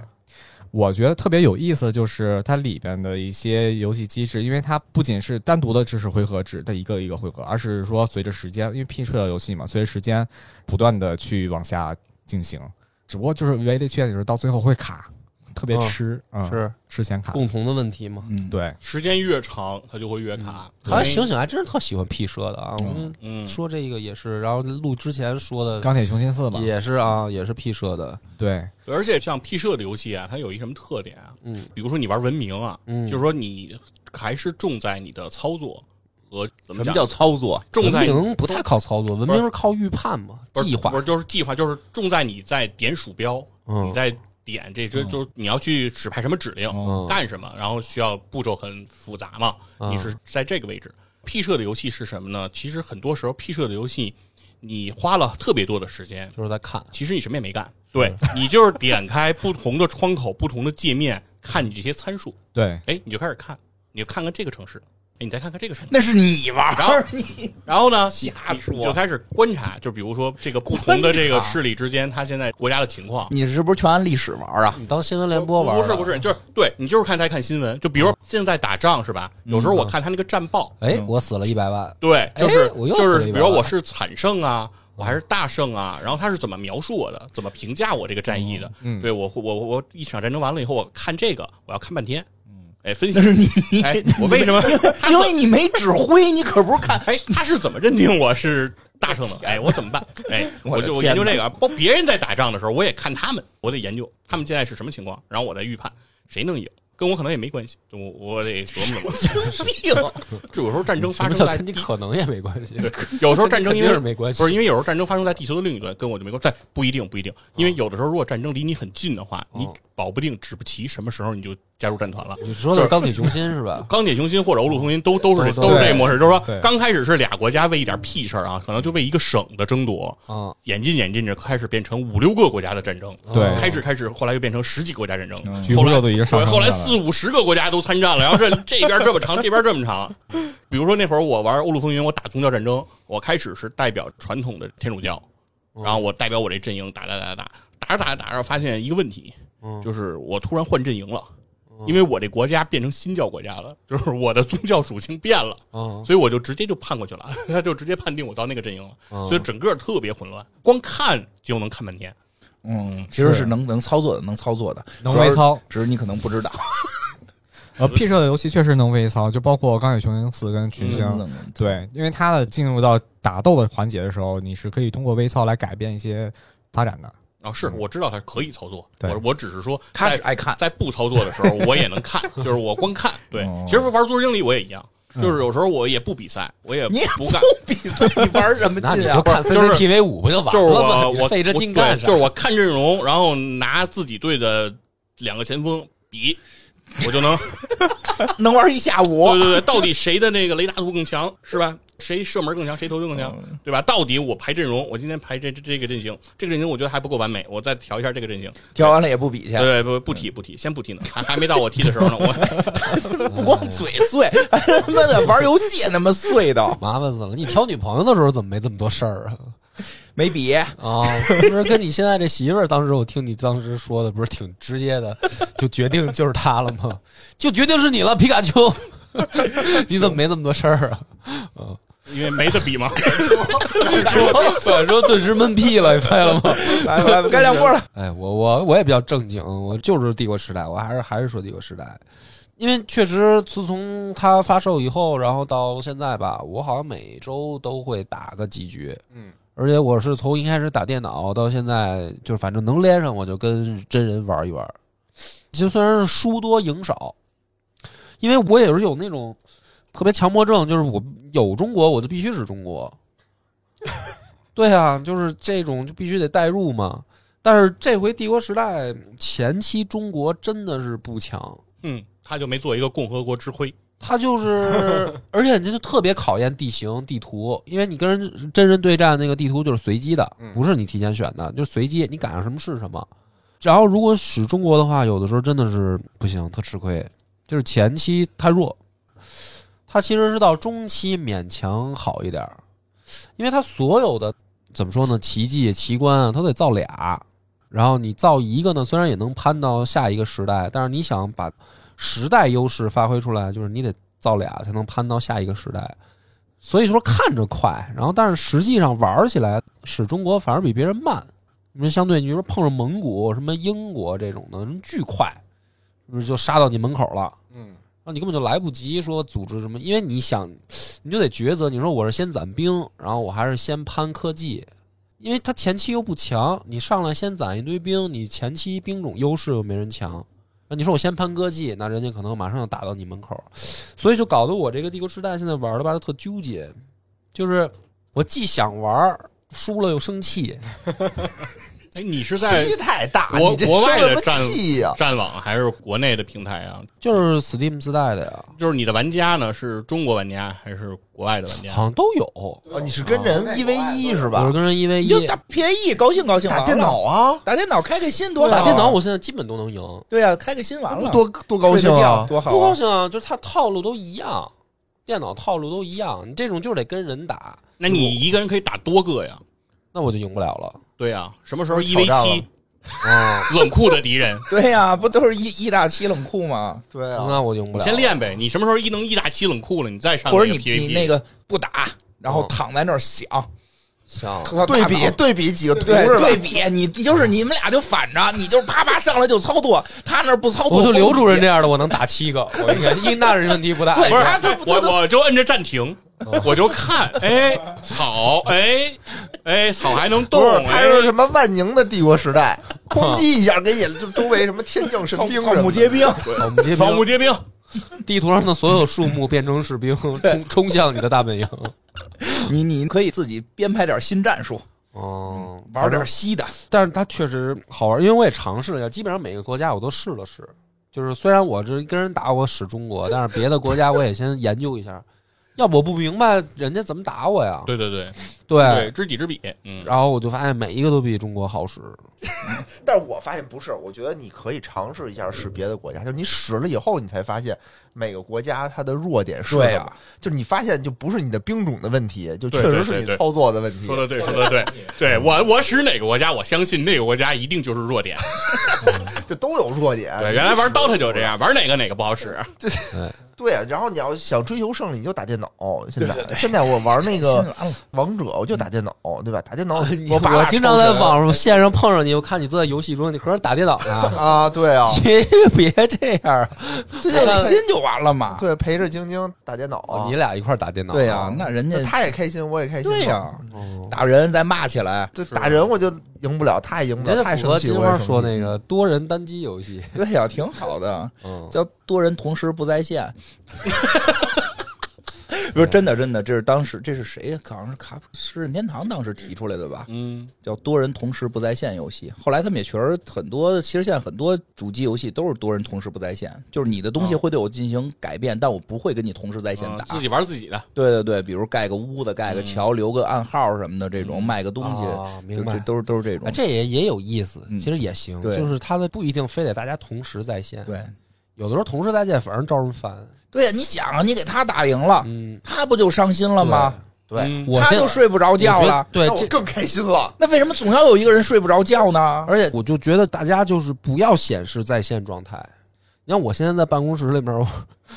E: 我觉得特别有意思的，就是它里边的一些游戏机制，因为它不仅是单独的知识回合制的一个一个回合，而是说随着时间，因为 P 社游戏嘛，随着时间不断的去往下进行，只不过就是唯一的缺点就是到最后会卡，特别
A: 嗯
E: 吃，嗯，
A: 是
E: 吃显卡，
A: 共同的问题嘛。
B: 嗯，
E: 对，
C: 时间越长，它就会越卡。
A: 看来醒醒还真是特喜欢 P 社的啊！我们
C: 嗯，
A: 说这个也是，然后录之前说的
E: 钢铁雄心四嘛，
A: 也是啊，也是 P 社的。
E: 对，
C: 而且像 P 社的游戏啊，它有一什么特点啊？
A: 嗯
C: 比如说你玩文明啊，
A: 嗯，
C: 就是说你还是重在你的操作和怎么？
B: 什么叫操作？
C: 重在
A: 文明不太靠操作，文明是靠预判嘛，计划
C: 不。是就是计划，就是重在你在点鼠标，
A: 嗯
C: 你在点这这就是你要去指派什么指令，
A: 嗯。
C: 干什么，然后需要步骤很复杂嘛，
A: 嗯
C: 你是在这个位置。P 社的游戏是什么呢？其实很多时候 P 社的游戏，你花了特别多的时间，
A: 就是在看，
C: 其实你什么也没干，对你就是点开不同的窗口、不同的界面，看你这些参数，
E: 对，
C: 哎，你就开始看，你就看看这个城市，哎，你再看看这个什么，
B: 那是你玩
C: 然后
B: 儿，你
C: 然后呢，
B: 瞎说
C: 你就开始观察，就比如说这个不同的这个势力之间，他现在国家的情况。
B: 你是不是全按历史玩啊？
A: 你当新闻联播玩的
C: 不是不是，就是对你就是看他看新闻，就比如现在打仗是吧？有时候我看他那个战报，
A: 哎，我死了一百万，
C: 对，就是就是，比如我是惨胜啊，我还是大胜啊，然后他是怎么描述我的，怎么评价我这个战役的？
E: 嗯
C: 对我我我我一场战争完了以后，我看这个，我要看半天，哎，分析
B: 那是你，
C: 哎，我为什么？
B: 因为你没指挥，你可不是看。
C: 哎，他是怎么认定我是大胜的？哎，我怎么办？哎，我就我研究这个，包别人在打仗的时候，我也看他们，我得研究他们现在是什么情况，然后我再预判谁能赢，跟我可能也没关系，我我得琢磨琢磨。
B: 病，
C: 这有时候战争发生在
A: 你可能也没关系？
C: 对，有时候战争因为
A: 是没关系
C: 不是因为有时候战争发生在地球的另一端，跟我就没关系，但不一定不一定，因为有的时候如果战争离你很近的话，你
A: 哦
C: 保不定指不齐什么时候你就加入战团了。
A: 你说的是钢铁雄心是吧？
C: 钢铁雄心或者欧陆风云都都是
A: 都
C: 都是这模式，就是说刚开始是俩国家为一点屁事儿啊，可能就为一个省的争夺，
A: 啊，
C: 演进演进着开始变成五六个国家的战争，
E: 对。
C: 开始开始后来又变成十几个国家战争，
B: 嗯。
C: 后来
E: 局部热度已经上
C: 后来四五十个国家都参战了，然后这 这边这么长，这边这么长。比如说那会儿我玩欧陆风云，我打宗教战争，我开始是代表传统的天主教，然后我代表我这阵营打打打打打，打着打着打着发现一个问题，
A: 嗯
C: 就是我突然换阵营了。因为我这国家变成新教国家了，就是我的宗教属性变了，
A: 嗯
C: 所以我就直接就判过去了，他就直接判定我到那个阵营了，
A: 嗯
C: 所以整个特别混乱，光看就能看半天。
B: 嗯，其实是能能操作的，能操作的，
E: 能微操。
B: 只是你可能不知道。
E: 呃，P 社的游戏确实能微操，就包括《钢铁雄心四》跟《群星》
B: 嗯
E: 对，因为它的进入到打斗的环节的时候，你是可以通过微操来改变一些发展的。
C: 啊，是我知道它可以操作，我我只是说在
B: 他只爱看，
C: 在不操作的时候，我也能看，就是我光看。对
B: 哦，
C: 其实玩足球经理我也一样，就是有时候我也不比赛，我也不干，
B: 比赛，你玩什么劲啊？
A: 就
C: 是
A: CCTV 五不就完
C: 就是我？我
A: 你费这
C: 我
A: 劲干
C: 就是我看阵容，然后拿自己队的两个前锋比，我就能
B: 能玩一下午
C: 对。对对，到底谁的那个雷达图更强，是吧？谁射门更强，谁投球更强，对吧？到底我排阵容，我今天排这这这个阵型，这个阵型我觉得还不够完美，我再调一下这个阵型。
B: 调完了也不比去，
C: 对，不不踢不踢，先不踢呢，还还没到我踢的时候呢。我
B: 不光嘴碎，还他妈的玩游戏那么碎的，
A: 麻烦死了！你挑女朋友的时候怎么没这么多事儿啊？
B: 没比。
A: 啊，不是跟你现在这媳妇儿，当时我听你当时说的，不是挺直接的，就决定就是她了吗？就决定是你了，皮卡丘。你怎么没那么多事儿啊？
C: 因为没得比嘛。
A: 所以说顿时闷屁了，你发现了吗？
B: 来来，该亮波了。
A: 哎，我我我也比较正经，我就是帝国时代，我还是还是说帝国时代，因为确实自从它发售以后，然后到现在吧，我好像每周都会打个几局，
E: 嗯，
A: 而且我是从一开始打电脑到现在，就是反正能连上我就跟真人玩一玩。就虽然是输多赢少，因为我也是有那种特别强迫症，就是我有中国我就必须是中国。对啊，就是这种就必须得代入嘛。但是这回帝国时代前期中国真的是不强，
C: 嗯，他就没做一个共和国之辉。
A: 他就是，而且这就特别考验地形地图，因为你跟人真人对战，那个地图就是随机的，
E: 嗯
A: 不是你提前选的，就随机，你赶上什么是什么。然后如果使中国的话，有的时候真的是不行，特吃亏。就是前期太弱，它其实是到中期勉强好一点，因为它所有的怎么说呢，奇迹奇观啊，它得造俩，然后你造一个呢，虽然也能攀到下一个时代，但是你想把时代优势发挥出来，就是你得造俩才能攀到下一个时代。所以说看着快，然后但是实际上玩起来，使中国反而比别人慢。你说相对，你说碰上蒙古、什么英国这种的，巨快，是不是就杀到你门口了？
E: 嗯，
A: 你根本就来不及说组织什么，因为你想，你就得抉择，你说我是先攒兵，然后我还是先攀科技，因为他前期又不强，你上来先攒一堆兵，你前期兵种优势又没人强，那你说我先攀科技，那人家可能马上就打到你门口，所以就搞得我这个帝国时代现在玩的吧，就特纠结，就是我既想玩，输了又生气，
C: 哎，你是在
D: 太大，
C: 国国外
D: 生什么
C: 的战
D: 气呀？
C: 战网还是国内的平台啊？
A: 就是 Steam 自带的呀，
C: 就是你的玩家呢是中国玩家还是国外的玩家？
A: 好像都有，
D: 哦，你是跟人一 v 一是吧
A: 我是？跟人一 v 一
B: 你就打便宜，高兴高兴，
D: 打电脑啊，
B: 打电脑开开心多好啊。
A: 打电脑，我现在基本都能赢。
B: 对呀，开个心完了，
D: 多多高兴啊！
B: 多好啊！
A: 不高兴啊，就是他套路都一样，电脑套路都一样，你这种就是得跟人打，
C: 那你一个人可以打多个呀？
A: 那我就赢不了了。
C: 对呀，什么时候一 v 七
A: 啊，
C: 冷酷的敌人？
B: 对呀，不都是一一打七冷酷吗？
D: 对啊，
A: 那我用不了。
C: 先练呗，你什么时候一能一打七冷酷了，你再上
B: 或者你
C: 那个 PVP
B: 你那个不打，然后
A: 哦
B: 躺在那儿想，
A: 想，
D: 对比对比几个图
B: 对
D: 是吧？
B: 对比，你你就是你们俩就反着，你就是啪啪上来就操作，他那儿不操作，
A: 我就刘主任这
B: 样。
A: 的，我能打七个，我应该应那是问题不大。
B: 对
C: 不是
B: 他他
C: 我我就摁着暂停，我就看，哎，草，哎，哎，草还能动
D: 不，是，他是
C: 哎，
D: 什么万宁的帝国时代，咣叽一下给你就周围什么天降神兵
B: 草木皆兵，
A: 草木皆
C: 草木
A: 兵，
C: 皆兵。
A: 地图上的所有树木变成士兵，冲冲向你的大本营。
B: 你你可以自己编排点新战术，
A: 嗯，
B: 玩点稀的。
A: 但是它确实好玩，因为我也尝试了一下，基本上每个国家我都试了试。就是虽然我这跟人打我使中国，但是别的国家我也先研究一下，要不我不明白人家怎么打我呀。
C: 对对对
A: 对
C: 对，知己知彼。嗯，
A: 然后我就发现每一个都比中国好使。
D: 但是我发现不是，我觉得你可以尝试一下使别的国家，就你使了以后，你才发现每个国家它的弱点是什么。就你发现就不是你的兵种的问题，就确实是你操作的问题。
C: 说的对，说的对，对我我使哪个国家，我相信那个国家一定就是弱点。
D: 这都有弱点。
C: 对，原来玩 DOTA 就这样，玩哪个哪个不好使。
D: 对啊，然后你要想追求胜利，你就打电脑。现在现在我玩那个，王者，我就打电脑，对吧？打电脑，
A: 你
D: 我把
A: 我经常在
D: 网
A: 网上线上碰上你，我看你坐在游戏中，你合着打电脑呢？
D: 啊，对啊，
A: 别别这样，
B: 这就开心就完了嘛。
D: 对，陪着晶晶打电脑啊
A: 哦你。俩一块儿打电脑啊？
B: 对呀，那人家
D: 他也开心，我也开心。
B: 对呀，
A: 哦，
B: 打人再骂起来，
D: 就打人我就赢不了，他也赢不了，
A: 这
D: 太
A: 金花说那个多人单机游戏。
B: 对呀，挺好的，
A: 嗯，
B: 叫多人同时不在线。不是真的，真的，这是当时这是谁呀？好像是卡普是任天堂当时提出来的吧？
C: 嗯，
B: 叫多人同时不在线游戏。后来他们也确实很多，其实现在很多主机游戏都是多人同时不在线，就是你的东西会对我进行改变，但我不会跟你同时在线打。
C: 啊自己玩自己的。
B: 对对对，比如盖个屋子、盖个桥、留个暗号什么的，这种卖个东西，
A: 啊明白
B: 就这都是都是这种
A: 啊，。这也也有意思，
B: 嗯
A: 其实也行，
B: 对
A: 就是它的不一定非得大家同时在线，
B: 对
A: 有的时候同时在线反而招人烦。
B: 对呀，你想啊，你给他打赢了，
A: 嗯，
B: 他不就伤心了吗？
D: 对，
C: 嗯
B: 他就睡不着
A: 觉
B: 了。
A: 对这。
D: 那我更开心了。
B: 那为什么总要有一个人睡不着觉呢？
A: 而且我就觉得大家就是不要显示在线状态。你看我现在在办公室里面，我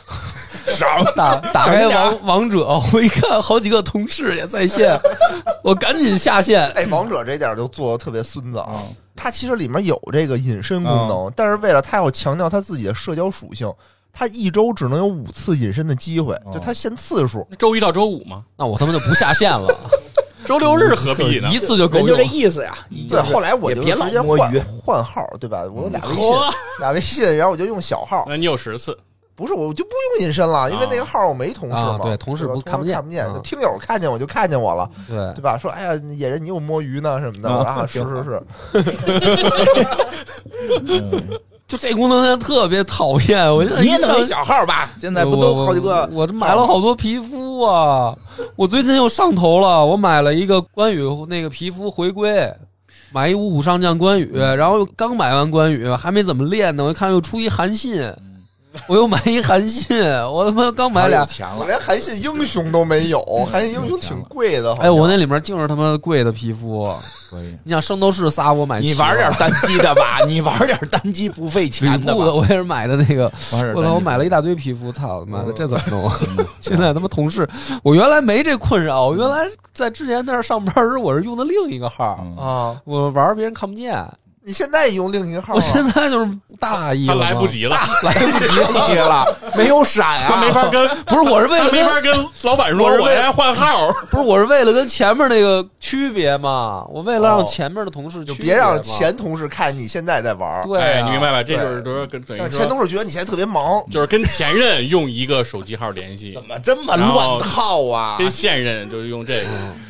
B: 少
A: 打打开王王者，我一看好几个同事也在线，我赶紧下线。
D: 哎，王者这点就做的特别孙子啊！
B: 嗯
D: 它其实里面有这个隐身功能，但是为了它要强调它自己的社交属性，它一周只能有五次隐身的机会，就他限次数。
C: 那周一到周五嘛，
A: 那我他妈就不下线了。
C: 周六日何必呢？
A: 一次就够
B: 人就这。意思呀。
D: 对，后来我就
B: 也别老
D: 直接换
B: 摸鱼，
D: 换号，对吧？我有俩微信，俩微信，然后我就用小号，
C: 那你有十次，
D: 不是我就不用隐身了，因为那个号我没同事
A: 啊
D: 嘛，
A: 对同事不看不见
D: 看不见，
A: 嗯
D: 听友看见我就看见我了，
A: 对
D: 对吧？说哎呀，野人你又摸鱼呢什么的
B: 啊
D: 啊，是是是，
A: 就这功能特别讨厌，我觉得
B: 你也弄一小号吧？现在不都好几个？
A: 我我这买了好多皮肤啊！我最近又上头了，我买了一个关羽那个皮肤回归，买一五虎上将关羽，然后刚买完关羽，还没怎么练呢，我一看又出一韩信，我又买一韩信，我他妈刚买俩，
B: 钱了，
D: 我连韩信英雄都没有，韩信英雄挺贵的，好
A: 哎，我那里面净是他妈贵的皮肤。
B: 可以。
A: 你想圣斗士仨我买，
B: 你玩点单机的吧，你玩点单机不费钱的吧
A: 布的，。我也是买的那个，我操！我买了一大堆皮肤，操他妈的，这怎么弄？现在他妈同事，我原来没这困扰，我原来在之前在那儿上班时，我是用的另一个号，
B: 嗯
D: 啊，
A: 我玩别人看不见。
D: 你现在用另一个号
A: 我
D: 啊，
A: 现在就是大意
C: 他
A: 了，
C: 来不，及了，
A: 来不及
B: 你了，没有闪啊，
C: 他没法跟，
A: 不是，我是为了
C: 没法跟老板说，
A: 我是为
C: 我要换号。
A: 不是，我是为了跟前面那个区别嘛，我为了让
D: 哦
A: 前面的同事
D: 就
A: 别
D: 让前同事看你现在在玩儿，
A: 对啊，
C: 哎，你明白吧？这
D: 对
C: 就是说跟等于
D: 让前，同事觉得你现在特别忙，
C: 就是跟前任用一个手机号联系。
B: 怎，么这么乱套啊？
C: 跟现任就是用这个，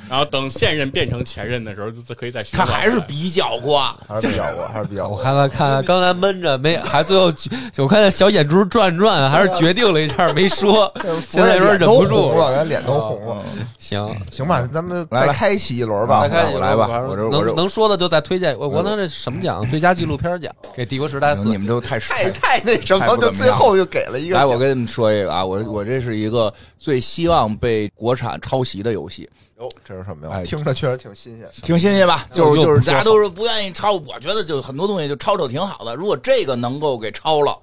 C: 然后等现任变成前任的时候，就可以再
B: 他还是比较过，
D: 还是比较过，还是比较过。
A: 我看他看刚才闷着没，还最后我看见小眼珠转转，还是决定了一下没说，现在有点忍不住
D: 红了，咱脸都红了。
A: 行，
D: 行吧，咱们再开启一轮吧
A: 再。开
B: 我来吧我这我这
A: 能能说的就再推荐我我能这什么奖？最佳纪录片奖给《帝国时代四》。
B: 你们都太
D: 太太那什么，就最后就给了一个
B: 来，我跟你们说一个啊，我我这是一个最希望被国产抄袭的游戏，
D: 哟，这是什么呀？
B: 哎
D: 听着确实挺新鲜。
B: 挺新鲜吧？就是就是大家都是不愿意抄，我觉得就很多东西就抄抄挺好的。如果这个能够给抄了。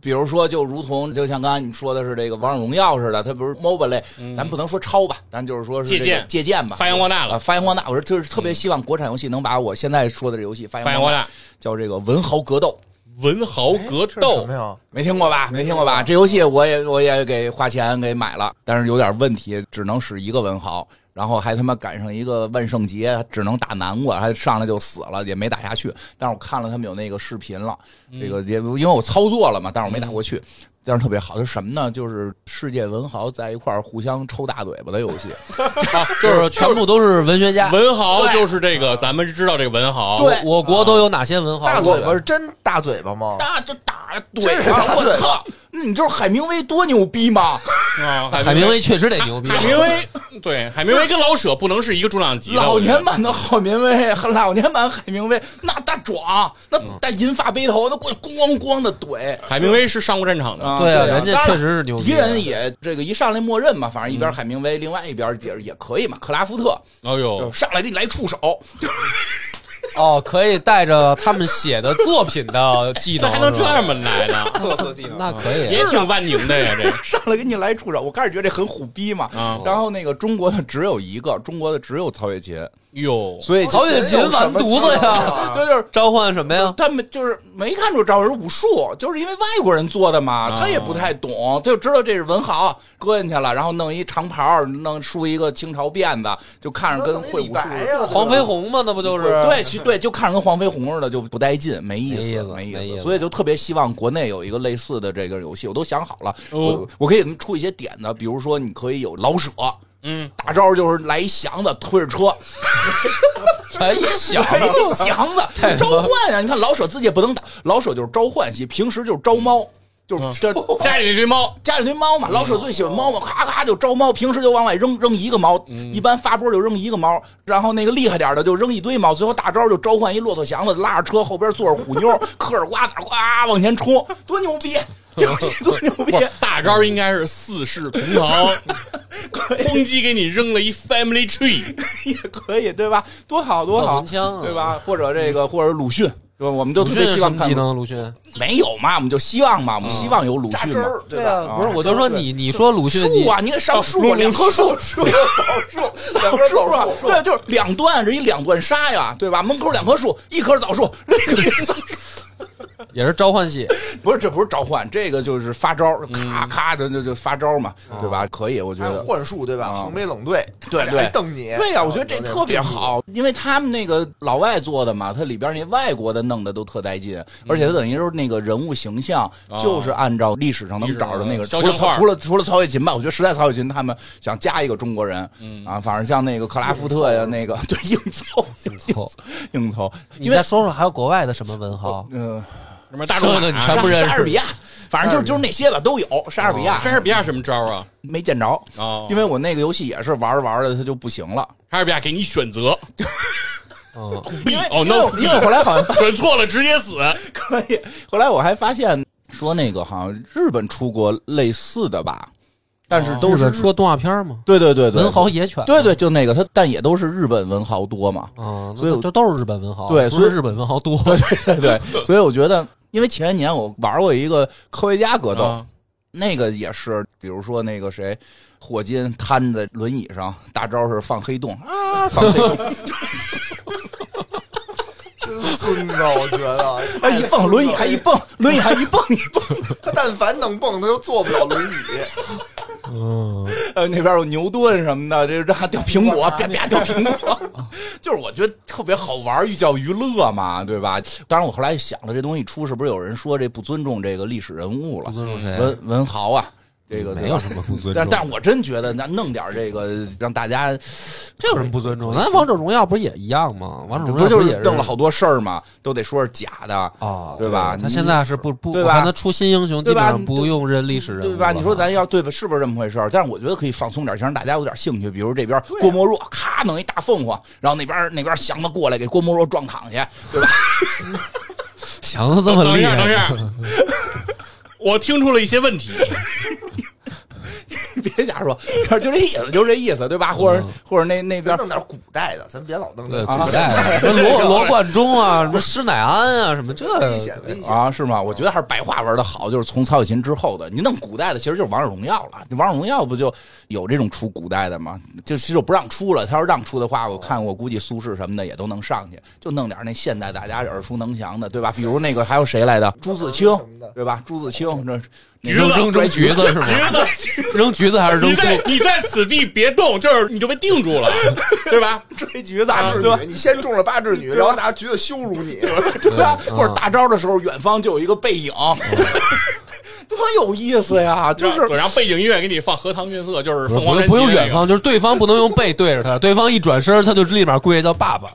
B: 比如说，就如同就像刚才你说的是这个王者荣耀似的，它不是 MOBA 类，咱不能说抄吧，咱就是说是这个
C: 借鉴
B: 借鉴吧，
C: 发扬光大
B: 啊，
C: 了，
B: 发扬光大。我说就是特别希望国产游戏能把我现在说的这游戏发扬
C: 光大。
B: 叫这个文豪格斗。
C: 文豪格斗
D: 么，呀？
B: 没听过吧？没听过吧？这游戏我也我也给花钱给买了，但是有点问题，只能使一个文豪，然后还他妈赶上一个万圣节，只能打南瓜，还上来就死了，也没打下去。但是我看了他们有那个视频了，这个也因为我操作了嘛，但是我没打过去。但是特别好，是什么呢？就是世界文豪在一块儿互相抽大嘴巴的游戏。
A: 就是全部都是文学家。
C: 文豪就是这个，咱们知道这个文豪，
B: 对
A: 我国都有哪些文豪？
D: 大嘴巴是真大嘴巴吗？
B: 大就打
D: 嘴巴
B: 我操！你知道海明威多牛逼吗？
C: 啊，
A: 海明威确实得牛逼。
C: 海明威 对海明威跟老舍不能是一个重量级，
B: 老年版的海明威，老年版海明威那大壮，那带银发背头，那过去咣咣的怼。
C: 海明威是上过战场的，
B: 啊
A: 对啊，
B: 对啊
A: 人家确实是牛逼。
B: 敌人也这个一上来默认嘛，反正一边海明威，另外一边也也可以嘛。克拉夫特
C: 哎呦，
B: 上来给你来触手，
A: 哦，可以带着他们写的作品的技能，
C: 这还能这么来呢？
A: 特色技能？那可以。
C: 也挺万宁的呀，这
B: 上来给你来触手。我开始觉得这很虎逼嘛。
C: 啊，
B: 然后那个中国的只有一个，中国的只有曹雪芹，
C: 哟，
B: 所以
A: 曹雪芹完犊子呀！
B: 这就是
A: 召唤什么呀？
B: 他们就是没看出招是武术，就是因为外国人做的嘛，
C: 啊
B: 他也不太懂，他就知道这是文豪，搁进去了，然后弄一长袍，弄梳一个清朝辫子，就看着跟会武术似的。
A: 黄飞鸿嘛，那不就是？
B: 对，其对，就看着跟黄飞鸿似的，就不带劲，没意思，
A: 没意思
B: 所以就特别希望国内有一个类似的这个游戏，我都想好了，
C: 哦
B: 我我可以给他们出一些点子，比如说你可以有老舍，
C: 嗯，
B: 大招就是来一祥子推着车，
A: 来一想
B: 来一祥子召唤呀！你看老舍自己也不能打，老舍就是召唤系，平时就是招猫，就是这
C: 家里那堆猫，
B: 家里堆猫嘛，老舍最喜欢猫嘛，咔咔就招猫，平时就往外扔扔一个猫，一般发波就扔一个猫，然后那个厉害点的就扔一堆猫，最后大招就召唤一骆驼祥子，拉着车后边坐着虎妞，嗑着瓜子，呱往前冲，多牛逼！这游戏多牛逼！
C: 大招应该是四世同堂，轰击给你扔了一 family tree，
B: 也可以，对吧？多好多好，
A: 枪啊
B: 对？吧？或者这个，或者鲁迅，对吧？我们就特别希望看？
A: 鲁迅？
B: 没有嘛，我们就希望嘛，我们希望有鲁迅嘛。
A: 对啊，不是，我就说你，你说鲁迅，你
B: 树啊，你得上树啊，两棵树，
D: 树枣树，两棵
B: 树对，就是两段是一两段沙呀，对吧？门口两棵树，一棵枣树，另一棵枣树。
A: 也是召唤系，
B: 不是，这不是召唤，这个就是发招，咔
A: 嗯
B: 咔的就就发招嘛，
A: 哦
B: 对吧？可以，我觉得。
D: 幻术对吧？
B: 啊
D: 横眉冷对，
B: 对
D: 差点还
B: 对
D: 瞪你。
B: 对呀、我觉得这特别。好，因为他们那个老外做的嘛，它里边那外国的弄的都特带劲，而且它等于是那个人物形象
C: 哦
B: 就是按照历史上能找的那个，除了除了除了曹雪芹吧，我觉得实在曹雪芹他们想加一个中国人，
C: 嗯
B: 啊，反正像那个克拉夫特呀，那个对硬凑
A: 硬凑
B: 硬凑，因为
A: 你再说说还有国外的什么文豪？
B: 嗯，
C: 什么大众
A: 的你
C: 马
A: 全不认识。
B: 莎士比亚，反正就是就是那些吧都有，莎士比亚
C: 莎士比亚什么招啊？
B: 没见着，
C: 哦，
B: 因为我那个游戏也是玩着玩着它就不行了，
C: 莎士比亚给你选择，
A: 哦，
B: 因为
C: 哦
B: 因为
C: no，
B: 因为后来好像
C: 选错了直接死。
B: 可以。后来我还发现说那个好像日本出过类似的吧，但是都是
A: 日本出动画片吗？
B: 对对对对。
A: 文豪野犬，
B: 对对，就那个他，但也都是日本文豪多嘛。
A: 啊，
B: 所以我
A: 这都是日本文豪，
B: 对所以
A: 日本文豪多。
B: 对对对，所以我觉得，因为前些年我玩过一个科学家格斗，
C: 啊
B: 那个也是，比如说那个谁。霍金瘫在轮椅上，大招是放黑洞啊，放黑洞，
D: 真孙子，我觉得。
B: 他一蹦轮椅还一蹦，轮椅还一蹦一蹦，
D: 他但凡能蹦，他就坐不了轮椅。
A: 嗯，
B: 呃，那边有牛顿什么的，这这还掉苹果，啪啪掉苹果，就是我觉得特别好玩，寓教于乐嘛，对吧？当然，我后来想了，这东西一出，是不是有人说这不尊重这个历史人物了
A: 不？尊重谁？
B: 文文豪啊，这个
A: 没有什么不尊重，
B: 但但我真觉得，那弄点这个让大家，
A: 这有什么不尊重？咱王者荣耀不是也一样吗？王者荣耀
B: 不就是
A: 也
B: 弄了好多事儿吗？都得说是假的，
A: 啊，
B: 对吧
A: 他现在是不不，
B: 对吧
A: 他出新英雄，基
B: 对吧
A: 本上不用认历史人物，
B: 对吧？你说咱要对吧？是不是这么回事儿？但是我觉得可以放松点，先让大家有点兴趣。比如这边郭沫若咔弄一大凤凰，然后那边那边祥子过来给郭沫若撞躺下，对吧？
A: 祥子这么厉
C: 等一下，等一
A: 害，
C: 下，我听出了一些问题。
B: 别瞎说，就这意思，就这意思，对吧？或者或者那那边
D: 弄点古代的，咱别老弄
A: 对，
D: 这
A: 古代 什么罗罗贯中啊，什么施耐庵啊，什么这
D: 危险危险。
B: 啊，是吗？我觉得还是白话文的好，就是从曹雪芹之后的。你弄古代的，其实就是王者荣耀了。王者荣耀不就有这种出古代的吗？就其实我不让出了，他要让出的话，我看我估计苏轼什么的也都能上去，就弄点那现代大家耳熟能详的，对吧？比如那个还有谁来的？朱自清对吧？朱自清这
C: 橘子
A: 扔扔扔橘子是吗？
C: 橘子，
A: 扔橘子还是扔
C: 你？你在此地别动，就是你就被定住了，对吧？
B: 追橘子，
D: 女，？你先中了八智女，然后拿橘子羞辱你，
B: 对吧？
A: 嗯
B: 或者大招的时候，远方就有一个背影，多有意思呀！就是
C: 对然后背景音乐给你放《荷塘月色》，就是
A: 不用远方，就是对方不能用背对着他，对方一转身他就立马跪下叫爸爸。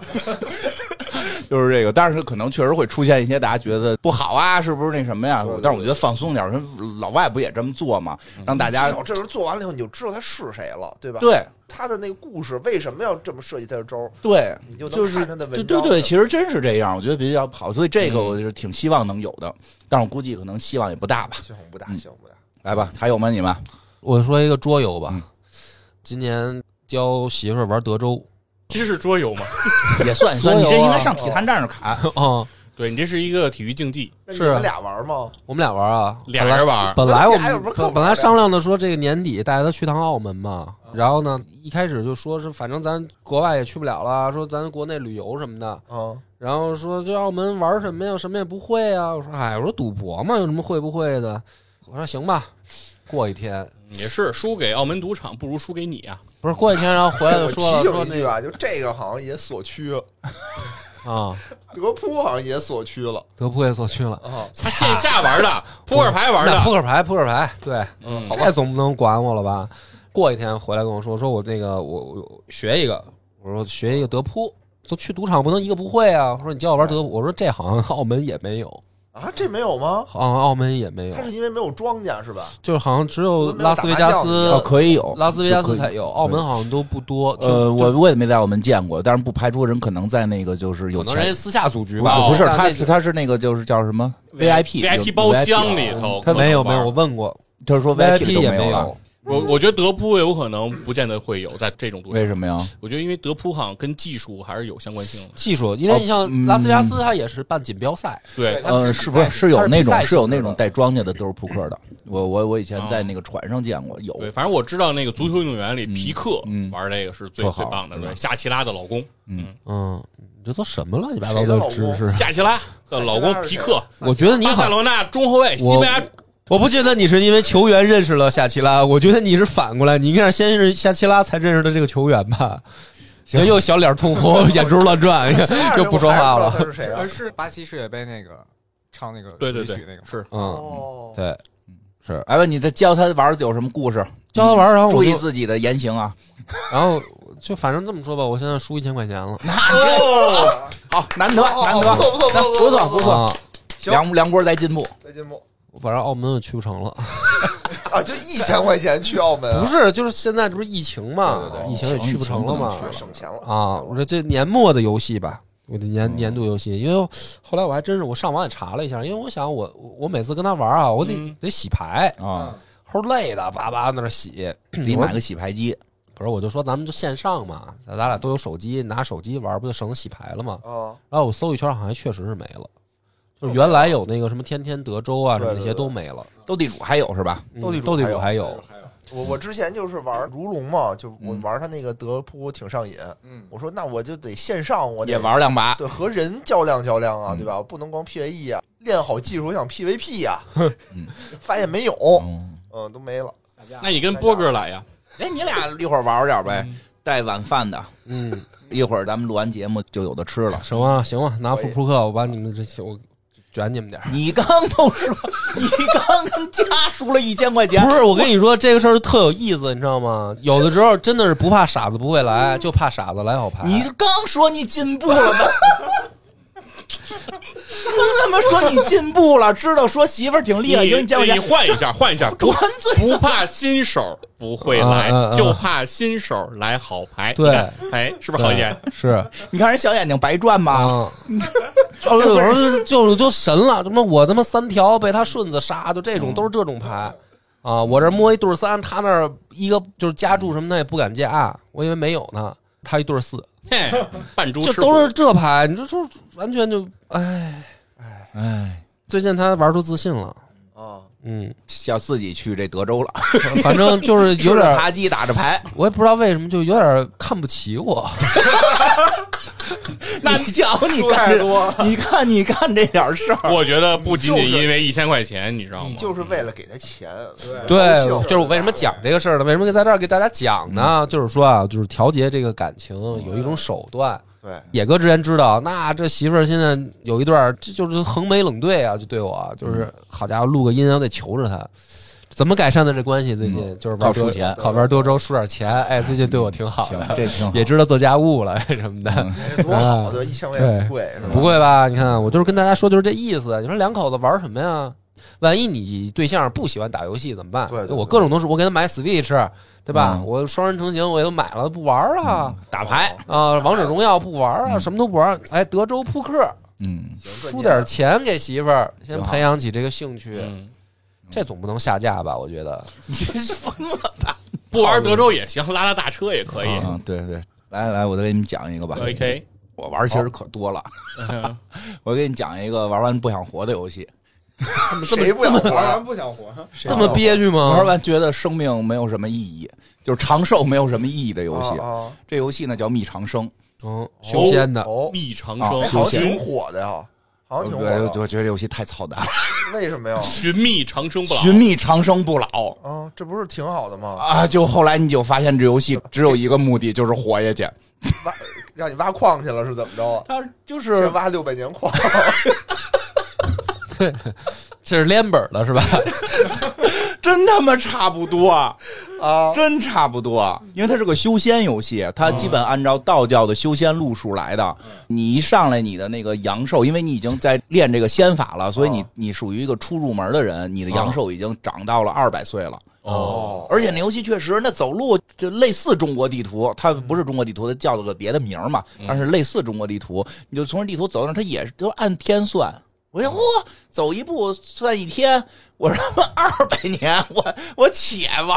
B: 就是这个，但是可能确实会出现一些大家觉得不好啊，是不是那什么呀
D: 对对？
B: 但是我觉得放松点儿，人老外不也这么做吗？让大家
D: 这人做完了以后，你就知道他是谁了，对吧？，
B: 对
D: 他的那个故事为什么要这么设计他的招儿，
B: 对，
D: 你就看他的文章。
B: 对对对，其实真是这样，我觉得比较好，所以这个
C: 嗯
B: 我是挺希望能有的，但是我估计可能希望也不大吧。
D: 希望不大，
B: 嗯
D: 希望不大。
B: 来吧，还有吗？你们
A: 我说一个桌游吧
B: 嗯，
A: 今年教媳妇儿玩德州，
C: 这是桌游吗？
B: 也算也算，你这应该上体坛站上砍。
A: 啊，
C: 对你这是一个体育竞技，
A: 是
D: 们俩玩吗？
A: 我们俩玩啊，
C: 俩人玩。
A: 本来我们本本来商量的说这个年底带他去趟澳门嘛，然后呢一开始就说是反正咱国外也去不了了，说咱国内旅游什么的，
D: 啊，
A: 然后说这澳门玩什么呀，什么也不会啊。我说哎，我说赌博嘛，有什么会不会的？我说行吧。过一天
C: 也是输给澳门赌场，不如输给你啊！
A: 不是过几天，然后回来就说 了说那
D: 就这个好像 也锁区了，
A: 啊，
D: 德扑好像也锁区了
A: 德扑也锁区了。
D: 啊。
C: 他线下玩的，扑克牌玩的，
A: 扑克牌，扑克牌，对，
C: 嗯，
A: 这总不能管我了吧？过一天回来跟我说，说我那个我我学一个，我说学一个德扑，说去赌场不能一个不会啊。我说你教我玩德扑，我说这好像澳门也没有，
D: 啊，这没有吗？
A: 好像澳门也没有
D: 他，是因为没有庄稼是吧？
A: 就是好像只有拉斯维加斯
B: 哦，可以有
A: 拉斯维加斯才有，澳门好像都不多。
B: 呃，
A: 就
B: 我我也没在澳门见过，但是不排除人可能在那个就是有钱
A: 可能人家。私下组局
B: 不
A: 吧，
B: 不是，他是他是那个就是叫什么 VIP
C: VIP
B: 有
C: 包厢里头，
B: 他
A: 没有没有，我问过
B: 就是说
A: VIP
B: 都
A: 也
B: 没
A: 有。
C: 我我觉得德扑有可能不见得会有在这种赌场
B: 为。什么呀？
C: 我觉得因为德扑好像跟技术还是有相关性的。
A: 技术，因为你像
B: 嗯
A: 拉斯维加斯，它也是办锦标赛，
C: 对，
B: 呃，是不是是有那种是有那种带庄家的都是扑克的？我我我以前在那个船上见过，有
C: 对，反正我知道那个足球运动员里，皮克
B: 嗯
C: 玩这个是最最棒的。对，夏奇拉的老公，
A: 嗯，嗯这都什么乱七八糟
D: 的
A: 知识？
C: 夏奇拉的老公皮克，
A: 我觉得你好，
C: 巴塞罗那中后卫，西班牙
A: 我不觉得你是因为球员认识了夏奇拉，我觉得你是反过来，你应该是先是夏奇拉才认识的这个球员吧？行，又小脸通红，眼珠乱转，又不说话了。
D: 是谁啊？
E: 是巴西世界杯那个唱那个
C: 对对对
E: 主题曲那个，
C: 是
A: 嗯，
D: 哦，
A: 对，是
B: 哎问你再教他玩有什么故事？
A: 教他玩，然后
B: 注，意自己的言行啊！
A: 然后就反正这么说吧，我现在输一千块钱了。
D: 哦，
B: 好，难得难得，
D: 不错不错不错
B: 不错不错，梁梁波在进步。
D: 在进步
A: 反正澳门我去不成了。
D: 啊！就一千块钱去澳门啊，
A: 不是，就是现在这不是疫情嘛，
B: 对对对
A: 疫情也去不成了嘛
D: 省钱了
A: 啊，我说这年末的游戏吧，我的年年度游戏，因为后来我还真是我上网也查了一下，因为我想我我每次跟他玩啊，我得、
C: 嗯
A: 得洗牌，
B: 啊，
A: 齁累的，叭叭在那洗。
B: 得买个洗牌机。
A: 不是，我就说咱们就线上嘛，咱俩都有手机，拿手机玩不就省得洗牌了吗？
D: 啊，
A: 然后我搜一圈，好像确实是没了。就是原来有那个什么天天德州啊，什么那些都没了。
B: 斗地主还有是吧？
A: 嗯
D: 斗地主
A: 斗地
D: 还有
A: 主还有，
D: 我我之前就是玩如龙嘛，就我
B: 嗯
D: 玩他那个德扑挺上瘾。
E: 嗯，
D: 我说那我就得线上，我得
B: 也玩两把。
D: 对和人较量较量啊，
B: 嗯
D: 对吧？不能光 PVE 啊，练好技术，我想 PVP 呀
B: 嗯，
D: 发现没有，
B: 嗯，
D: 嗯，都没了。
C: 那你跟波哥来呀？
B: 哎，你俩一会儿玩点呗，带晚饭的。
A: 嗯，
B: 一会儿咱们录完节目就有的吃了。
A: 行啊，行啊，拿副扑克，我把你们这些我卷你们点儿。
B: 你刚都说，你刚跟家输了一千块钱
A: 不，是，我跟你说这个事儿特有意思，你知道吗？有的时候真的是不怕傻子不会来，就怕傻子来好牌。
B: 你刚说你进步了吗。刚他妈说你进步了，知道说媳妇儿挺厉害，
C: 你
B: 赢你千块
C: 你
B: 钱，
C: 换一下，换一下，不
B: 端嘴
C: 不怕新手不会来
A: 啊啊，啊
C: 就怕新手来好牌。
A: 对
C: 你看，哎，是不是好一点？
A: 是
B: 你看人小眼睛白转吗？
A: 啊，就有时候就就神了，什么我他妈三条被他顺子杀，就这种都是这种牌啊。我这摸一对三，他那儿一个就是加注什么的也不敢加，我以为没有呢，他一对四，
C: 嘿，扮猪吃
A: 就都是这牌，你说就完全就哎，
B: 哎。
A: 哎，最近他玩出自信了，
D: 啊，
A: 嗯，
B: 要自己去这德州了，
A: 反正就是 有点，
B: 扒鸡打着牌。
A: 我也不知道为什么，就有点看不起我。
B: 那你瞧你干这，你看你干这点事儿，
C: 我觉得不仅仅
D: 就是
C: 因为一千块钱，你知道吗？
D: 你就是为了给他钱，
A: 对，就是我为什么讲这个事儿呢？为什么在这儿给大家讲呢？就是说啊，就是调节这个感情有一种手段。
D: 对，
A: 野哥之前知道，那这媳妇儿现在有一段就是横眉冷对啊，就对我，就是好家伙，录个音我得求着他。怎么改善的这关系？最近就是玩德
B: 靠输钱
A: 靠玩德州输点钱，哎，最近对我挺好的，，
B: 这挺好。
A: 也知道做家务了什么的。
D: 多好，对，一千块钱不贵，是吧？
A: 不会吧？你看，我就是跟大家说，就是这意思。你说两口子玩什么呀？万一你对象不喜欢打游戏怎么办？
D: 对对对
A: 我各种都是我给他买 Switch，对吧？
B: 嗯
A: 我双人成行我也都买了，不玩啊、
B: 打牌，
A: 啊！王者荣耀不玩啊，
B: 嗯
A: 什么都不玩。哎，德州扑克
B: 嗯，
D: 行
A: 出点钱给媳妇儿，先培养起这个兴趣，
C: 嗯，
A: 这总不能下架吧？我觉得。
B: 你疯了吧？
C: 不玩德州也行，拉拉大车也可以。
B: 嗯，对对，来来，我再给你们讲一个吧。
C: OK，
B: 我玩其实可多了，我给你讲一个玩完不想活的游戏。
D: 谁不想活啊？
E: 不想活。
D: 谁
A: 这么憋屈吗？
B: 玩完觉得生命没有什么意义，就是长寿没有什么意义的游戏。
D: 啊
B: 这游戏呢叫《觅长生
A: 嗯，修仙的，
D: 哦，
C: 蜜长
B: 啊
C: 生
D: 哎，好像挺
C: 寻
D: 火的呀，好像挺火。
B: 我觉得这游戏太操蛋了。
D: 为什么呀？
C: 寻觅长生不老。
B: 寻觅长生不老
D: 啊，这不是挺好的吗？
B: 啊！就后来你就发现这游戏只有一个目的，就是活下去。
D: 挖让你挖矿去了是怎么着啊？
B: 他就是
D: 挖六百年矿，
A: 这是连本的是吧？
B: 真他妈差不多，
D: 啊，
B: 真差不多。因为它是个修仙游戏，它基本按照道教的修仙路数来的。你一上来，你的那个阳寿，因为你已经在练这个仙法了，所以你
D: 哦
B: 你属于一个初入门的人，你的阳寿已经长到了二百岁了。
D: 哦，
B: 而且那游戏确实，那走路就类似中国地图，它不是中国地图，它叫了个别的名嘛，但是类似中国地图。你就从这地图走到那，它也是都按天算，我说嚯，走一步算一天，我说他妈二百年，我我且玩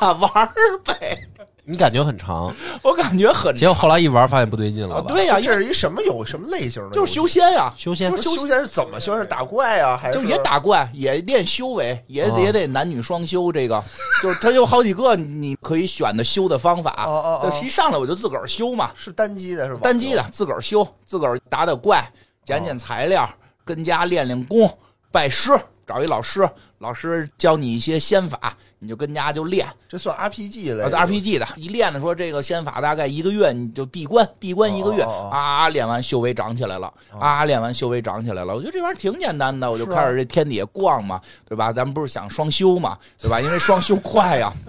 B: 了玩呗，
A: 你感觉很长，
B: 我感觉很
A: 结果后来一玩发现不对劲了？
B: 对呀、
D: 这是一什么有什么类型的？
B: 就是修仙呀、
A: 修仙
D: 不是修仙是怎么修？是打怪啊，还是
B: 就也打怪，也练修为，也、
A: 哦
B: 也得男女双修。这个就是它有好几个你可以选的修的方法。
D: 哦哦哦
B: 就一上来我就自个儿修嘛，
D: 是单机的是吧？
B: 单机的自个儿修，自个儿打打怪，捡捡材料，跟家练练功，拜师，找一老师，老师教你一些仙法，你就跟家就练。
D: 这算 RPG 类
B: 啊
D: 的
B: ，RPG 的，一练的说这个仙法大概一个月你就闭关，闭关一个月啊，练完修为长起来了啊，练完修为长起来了。我觉得这玩意儿挺简单的，我就开始这天底下逛嘛，对吧？咱们不是想双修嘛，对吧？因为双修快呀。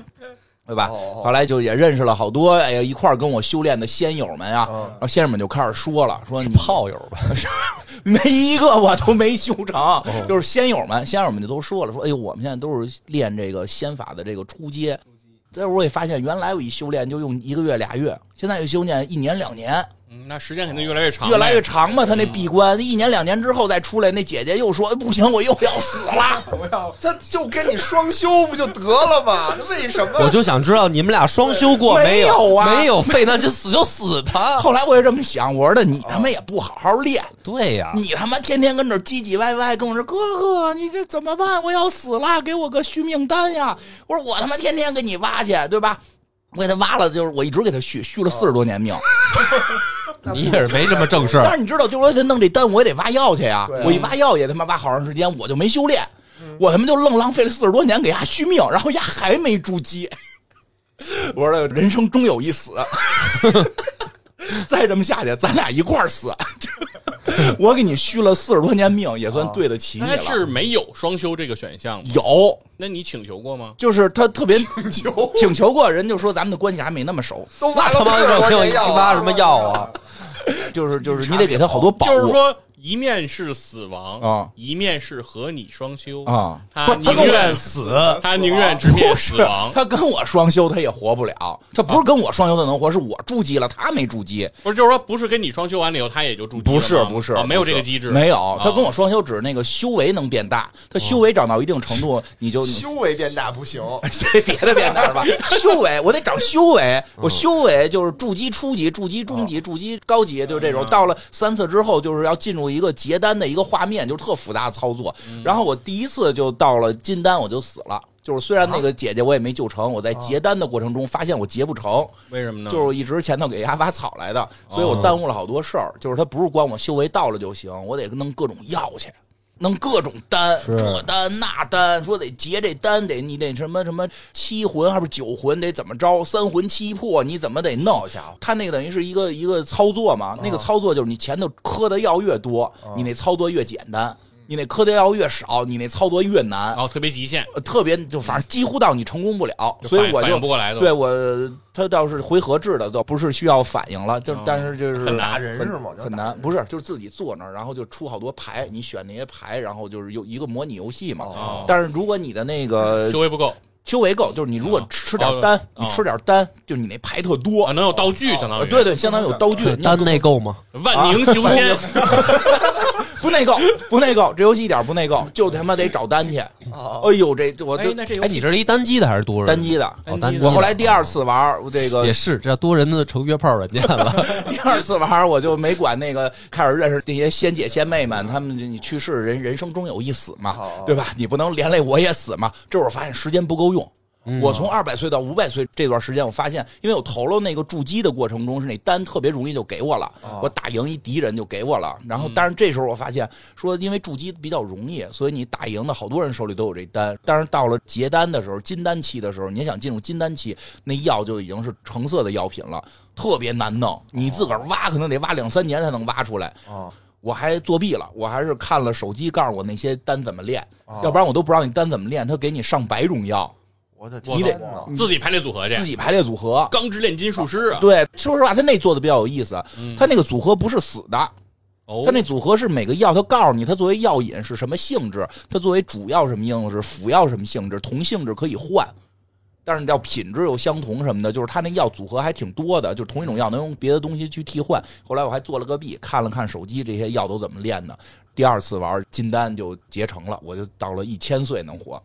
B: 对吧？后来就也认识了好多哎呀一块儿跟我修炼的仙友们啊，
D: 嗯。
B: 然后仙人们就开始说了，说你
A: 炮友吧，
B: 没一个我都没修成，就是仙友们，仙友们就都说了，说哎呦，我们现在都是练这个仙法的这个初阶。这我也发现，原来我一修炼就用一个月俩月，现在一修炼一年两年，
C: 嗯，那时间肯定越来越长，
B: 越来越。长嘛。他那闭关一年两年之后再出来，那姐姐又说哎不行，我又要死了。
D: 我要。”他就跟你双休不就得了吗？为什么？
A: 我就想知道你们俩双休过
B: 没
A: 有？
B: 没有啊
A: 没有废，那就死就死吧。
B: 后来我也这么想，我说的你他妈也不好好练，
A: 对呀，
B: 你他妈天天跟这唧唧歪歪，跟我说哥哥，你这怎么办？我要死了，给我个续命丹呀！我说我他妈天天给你挖去，对吧？我给他挖了，就是我一直给他续，续了四十多年命。
A: 你也是没什么正事儿。
B: 但是你知道，就是说他弄这丹，我也得挖药去呀。
D: 对啊
B: 我一挖药也他妈挖好长时间，我就没修炼，我他妈就愣浪费了四十多年给丫续命，然后丫还没筑基。我说人生终有一死，再这么下去，咱俩一块儿死。我给你续了四十多年命，也算对得起你
C: 那
B: 了。
C: 是没有双修这个选项吗？
B: 有，
C: 那你请求过吗？
B: 就是他特别请
D: 求
B: 请求过，人就说咱们的关系还没那么熟，
D: 都挖了
A: 他妈
D: 四十多
A: 的给我
D: 年药
A: 挖什么药啊？
B: 就是就是你得给他好多宝物，
C: 就是说，一面是死亡
B: 啊
C: 一面是和你双修
B: 啊
C: 他宁愿死，他宁愿直面死亡。
B: 他跟我双修，他也活不了。他不是跟我双修他能活，是我筑基了，他没筑基。
C: 不是，就是说，不是跟你双修完了以后，他也就筑基了
B: 不是不是
C: 啊，没有这个机制，
B: 没有。
C: 啊
B: 他跟我双修，只是那个修为能变大。他修为长到一定程度，你就
D: 修为变大不行，
B: 这别的变大吧。修为我得长修为，我修为就是筑基初级、筑基中级、筑基高级，就这种。到了三次之后，就是要进入一个结丹的一个画面，就是特复杂的操作。然后我第一次就到了金丹，我就死了。就是虽然那个姐姐我也没救成，我在结丹的过程中发现我结不成，
C: 为什么呢？
B: 就是我一直前头给丫挖草来的，所以我耽误了好多事儿。就是他不是光我修为到了就行，我得弄各种药去。弄各种
A: 单，
B: 这单那单，说得结这单，得你得什么什么七魂还是九魂，得怎么着？三魂七魄，你怎么得弄？他那个等于是一个一个操作嘛，那个操作就是你前头磕的药越多，你那操作越简单；你那磕的药越少，你那操作越难
C: 然。后特别极限，
B: 呃特别就反正几乎到你成功不了，所以我就
C: 应不过来的。
B: 对我，他倒是回合制的，倒不是需要反应了，就
C: 哦
B: 但是就是
C: 很难
D: 打人是吗？
B: 很难，不是就是自己坐那儿，然后就出好多牌，你选那些牌，然后就是有一个模拟游戏嘛。
D: 哦
B: 但是如果你的那个
C: 修为不够
B: 修为够，就是你如果
C: 哦
B: 吃点丹，
C: 哦
B: 你吃点丹，就是你那牌特多
C: 啊，，能有道具，相当于
B: 呃对对，相当于有道具
A: 对，
B: 你要
A: 单内够吗？
C: 万宁修仙，
B: 不内购，不内购，这游戏一点不内购，就他妈得找单去。
D: 哦
B: 哎呦，这我这，
C: 哎那这游
A: 哎，你这是一单机的还是多人？
B: 单机的。
A: 哦，单机的。
B: 我后来第二次玩我这个
A: 也是，这多人的成约炮软件了。
B: 第二次玩我就没管那个，开始认识那些仙姐仙妹们，他们你去世人人生终有一死嘛，对吧？你不能连累我也死嘛。这会儿发现时间不够用。
A: 嗯
B: 我从二百岁到五百岁这段时间，我发现，因为我投了那个筑基的过程中，是那单特别容易就给我了，我打赢一敌人就给我了。然后，但是这时候我发现说，因为筑基比较容易，所以你打赢的好多人手里都有这单。但是到了结丹的时候，金丹期的时候，你想进入金丹期，那药就已经是橙色的药品了，特别难弄。你自个儿挖可能得挖两三年才能挖出来。
D: 哦
B: 我还作弊了，我还是看了手机告诉我那些单怎么练，
D: 哦
B: 要不然我都不知道你单怎么练。他给你上百种药，
D: 我的
B: 你得！
C: 自己排列组合去，
B: 自己排列组合。
C: 钢之炼金术师啊，
B: 对，说实话，他那做的比较有意思。
C: 嗯
B: 他那个组合不是死的，
C: 哦
B: 他那组合是每个药，他告诉你它作为药引是什么性质，它作为主要什么性质，辅药什么性质，同性质可以换。但是要品质又相同什么的，就是它那药组合还挺多的，就是同一种药能用别的东西去替换。后来我还做了个弊，看了看手机这些药都怎么炼的。第二次玩金丹就结成了，我就到了一千岁能活。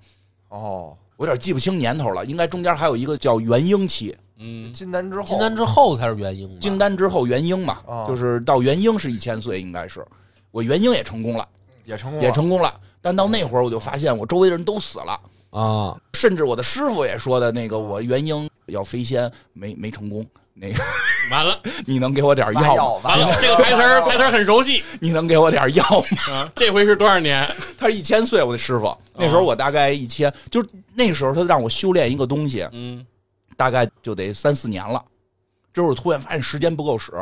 D: 哦，
B: 我有点记不清年头了，应该中间还有一个叫元婴期，
C: 嗯，
D: 金丹之后，
A: 金丹之后才是元婴吧，
B: 金丹之后元婴嘛，
D: 哦
B: 就是到元婴是一千岁，应该是。我元婴也成功了，
D: 也成功了，
B: 也成功了。但到那会儿我就发现我周围的人都死了，
A: 啊，
B: 甚至我的师傅也说的那个我元婴要飞仙没没成功，那个
C: 完了
B: 你能给我点药吗？
C: 完了，这个台词儿 台词儿很熟悉
B: 你能给我点药吗？
C: 啊。这回是多少年？
B: 他是一千岁，我的师傅那时候我大概一千，就是那时候他让我修炼一个东西，
C: 嗯，
B: 大概就得三四年了。之后我突然发现时间不够使，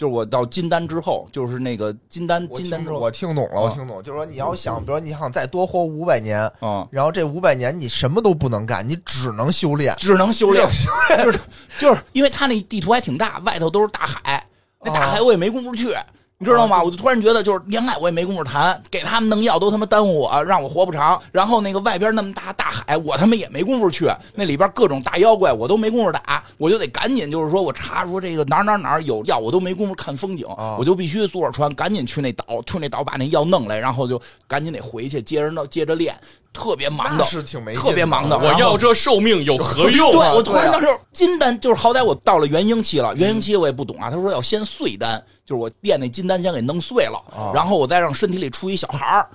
B: 就是我到金丹之后，就是那个金丹金丹之后，
D: 我听懂了，我
B: 啊
D: 听懂，就是说你要想，比如说你想再多活五百年，
B: 嗯、
D: 然后这五百年你什么都不能干，你只能修炼。
B: 只能修炼，就是就是因为他那地图还挺大，外头都是大海，那大海我也没工夫去。你知道吗？
D: 啊
B: 我就突然觉得，就是恋爱我也没工夫谈，给他们弄药都他妈耽误我，让我活不长。然后那个外边那么大大海，我他妈也没工夫去，那里边各种大妖怪我都没工夫打，我就得赶紧就是说我查说这个哪儿哪儿哪儿有药，我都没工夫看风景，
D: 啊
B: 我就必须坐着船赶紧去那岛，去那岛把那药弄来，然后就赶紧得回去接着弄接着练，特别忙的，
D: 是挺没劲
B: 特别忙的。
C: 我要这寿命有何用？
B: 对，我 突然当时金丹就是好歹我到了元婴期了，元婴期我也不懂啊。他说要先碎丹，就是我练那金丹先给弄碎了，
D: 啊
B: 然后我再让身体里出一小孩儿。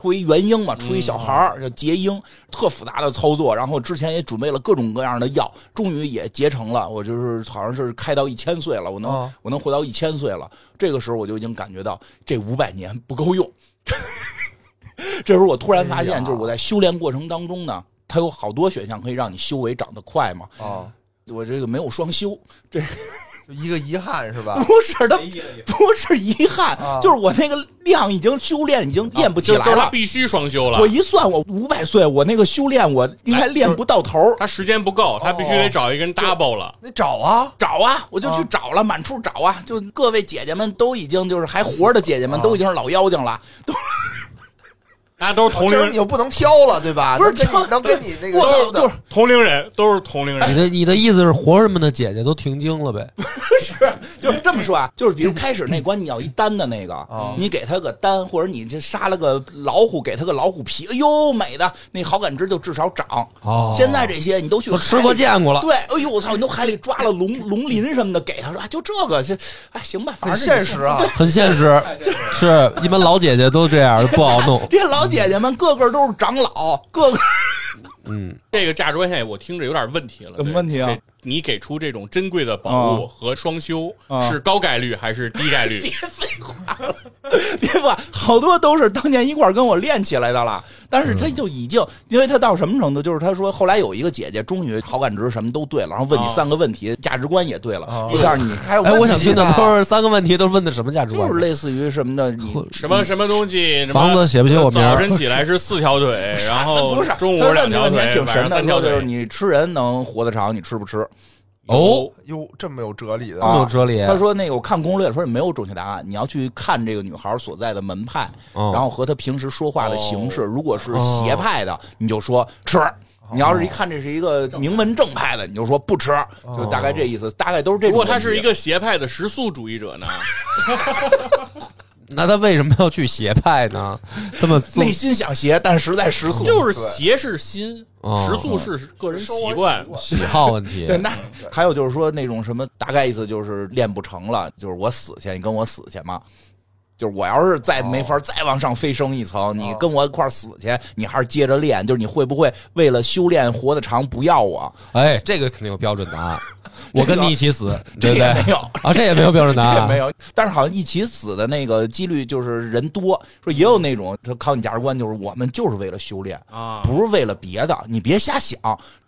B: 出一元婴嘛，出一小孩儿叫结婴，特复杂的操作。然后之前也准备了各种各样的药，终于也结成了。我就是好像是开到一千岁了，我能、
D: 啊
B: 我能活到一千岁了。这个时候我就已经感觉到这五百年不够用。这时候我突然发现，就是我在修炼过程当中呢，它有好多选项可以让你修为长得快嘛。
D: 啊，
B: 我这个没有双修，这
D: 一个遗憾是吧？
B: 不是它不是遗憾，
D: 啊
B: 就是我那个量已经修炼已经练不起来
C: 就就是他
B: 了。
C: 必须双修了
B: 我。一算，我五百岁，我那个修炼我应该练不到头儿。
C: 他时间不够，他必须得找一个人 double 了。
D: 你找啊，
B: 找啊，我就去
D: 啊
B: 找了，满处找啊。就各位姐姐们都已经就是还活着的姐姐们都已经是老妖精了，都
C: 大家都是同龄人
D: 你，又不能挑了，对吧？
B: 不是
D: 能跟
B: 挑
D: 你能跟你那个
B: 我就是
C: 同龄人都是同龄人。
A: 你的你的意思是活人们的姐姐都停经了呗？
B: 是就是这么说啊，就是比如开始那关你要一单的那个，
D: 啊
B: 你给他个单，或者你这杀了个老虎，给他个老虎皮，哎呦美的，那好感值就至少涨。
A: 哦
B: 现在这些你都去
A: 都吃过见过了。
B: 对，哎呦我操，你都海里抓了龙龙鳞什么的，给他说，啊，就这个，这哎行吧，反
D: 很
B: 正
D: 现实啊。
A: 很现实，是一般老姐姐都这样，不好弄。
B: 这老姐姐们个个都是长老，个个
A: 嗯，
C: 这个价值观现在我听着有点问题了。
B: 什么问题啊
C: 这你给出这种珍贵的宝物和双修
B: 啊
C: 是高概率还是低概率？
B: 别废话了，别吧，好多都是当年一块儿跟我练起来的了。但是他就已经，因为他到什么程度，就是他说后来有一个姐姐，终于好感值什么都对了，然后问你
C: 啊
B: 三个问题，价值观也对了，
D: 啊
B: 就告诉你，
A: 我想听的都是三个问题，都是问的什么价值观
B: 就？是类似于什么的，你
C: 什么什么东西？什么
A: 房子写不写我名儿
C: 早晨起来是四条腿，然后
B: 不是
C: 中午
B: 他
C: 两条腿晚上三条
B: 腿就是
C: 腿。
B: 你吃人能活得长，你吃不吃？
A: 哦，
D: 哟，这么有哲理的
A: 这么有哲理。
B: 他说那个我看攻略说没有准确答案，你要去看这个女孩所在的门派，
A: 嗯
B: 然后和她平时说话的形式。
C: 哦
B: 如果是邪派的，你就说吃；你要是一看这是一个名门正派的，你就说不吃。就大概这意思，大概都是这
C: 如。果他是一个邪派的食素主义者呢？
A: 那他为什么要去邪派呢？这么 做
B: 内心想邪，但实在食素，
C: 就是邪是心，
A: 哦
C: 食素是个人习惯。
A: 喜好问题
B: 对，那还有就是说那种什么，大概意思就是练不成了，就是我死去，你跟我死去嘛。就是我要是再没法再往上飞升一层，你跟我一块死去，你还是接着练。就是你会不会为了修炼活得长不要我？
A: 哎，这个肯定有标准答案。我跟你一起死，对不对？
B: 这也没有，
A: 啊，这也没有标准答案，
B: 也没有。但是好像一起死的那个几率就是人多，说也有那种他考你价值观，就是我们就是为了修炼，
C: 啊，
B: 不是为了别的，你别瞎想。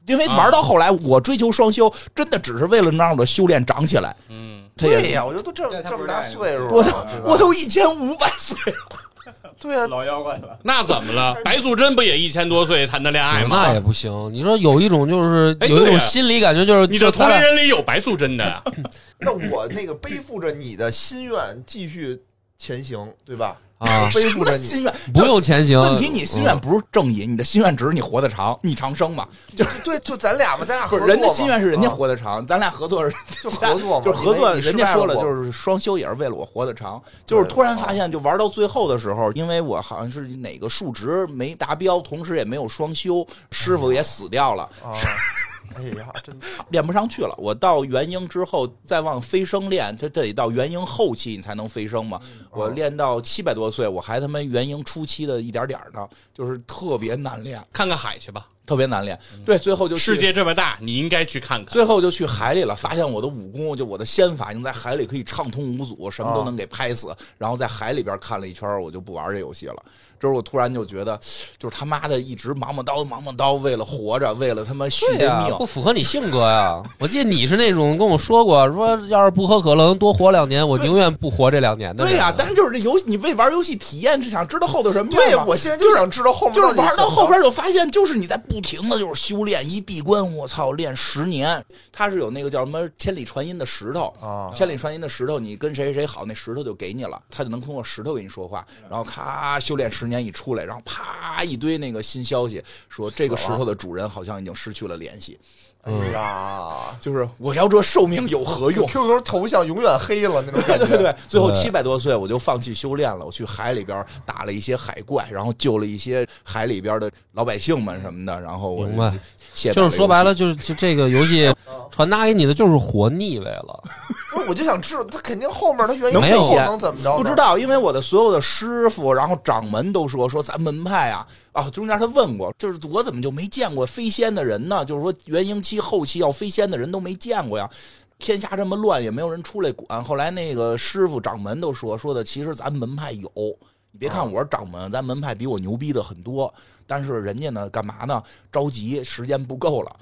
B: 因为玩到后来，我追求双修，真的只是为了能让我的修炼长起来。
C: 嗯，
B: 他也
D: 对呀，我觉得都这这么大岁数了，
B: 我都我都一千五百岁了，
D: 对呀，
E: 老妖怪了。
C: 那怎么了？白素贞不也一千多岁谈的恋爱吗？
A: 那也不行。你说有一种就是
C: 哎
A: 有一种心理感觉，就是
C: 你的
A: 就咱俩
C: 同龄人里有白素贞的呀？
D: 那我那个背负着你的心愿继续前行，对吧？
A: 啊，
D: 背负着你，
B: 心愿。
A: 不用前行。
B: 问题你心愿
A: 嗯
B: 不是正义，你的心愿只是你活得长，你长生嘛。
D: 对，就咱俩嘛，咱俩
B: 不是
D: 合作
B: 人家心愿是人家
D: 啊
B: 活得长，咱俩合作是
D: 就合作嘛，
B: 就是合作，人家说了，就是双休也是为了我活得长。就是突然发现，就玩到最后的时候，因为我好像是哪个数值没达标，同时也没有双休，师傅也死掉了，
D: 啊，哎呀，真惨
B: 练不上去了。我到元婴之后再往飞升练，他得到元婴后期你才能飞升嘛。我练到七百多岁，我还他妈元婴初期的一点点呢，就是特别难练，
C: 看看海去吧，
B: 特别难练。对，最后就
C: 世界这么大，你应该去看看。
B: 最后就去海里了，发现我的武功，就我的仙法，已经在海里可以畅通无阻，什么都能给拍死。然后在海里边看了一圈，我就不玩这游戏了。这时候我突然就觉得，就是他妈的一直忙忙叨忙忙叨，为了活着，为了他妈续命
A: 不。符合你性格呀。我记得你是那种跟我说过，说要是不喝可乐能多活两年，我宁愿不活这两年的。
B: 对呀、但是就是这游戏，你为玩游戏体验是想知道后头什么样
D: 对
B: 吗？
D: 我现在就想知道后面
B: 就是
D: 底
B: 玩到后边就发现，就是你在不停的就是修炼，一闭关，我操，练十年。他是有那个叫什么千里传音的石头
D: 啊
B: 千里传音的石头，你跟谁谁谁好，那石头就给你了，他就能通过石头跟你说话。然后咔，修炼十年一出来，然后啪一堆那个新消息，说这个石头的主人好像已经失去了联系，
D: 哎呀
B: 就是我要这寿命有何用
D: ？，QQ 头像永远黑了那种感觉。
B: 对对对，最后七百多岁我就放弃修炼了，我去海里边打了一些海怪，然后救了一些海里边的老百姓们什么的，然后我
A: 就是说白了，就是就这个游戏 传达给你的就是活腻歪了。
D: 不是，我就想知道他肯定后面他原因
B: 能
D: 怎么着？
B: 不知道，因为我的所有的师傅，然后掌门都说说咱门派啊啊，中间他问过，就是我怎么就没见过飞仙的人呢？就是说元婴期后期要飞仙的人都没见过呀。天下这么乱，也没有人出来管。后来那个师傅掌门都说说的，其实咱门派有。你别看我是掌门，咱门派比我牛逼的很多，但是人家呢，干嘛呢？着急，时间不够了，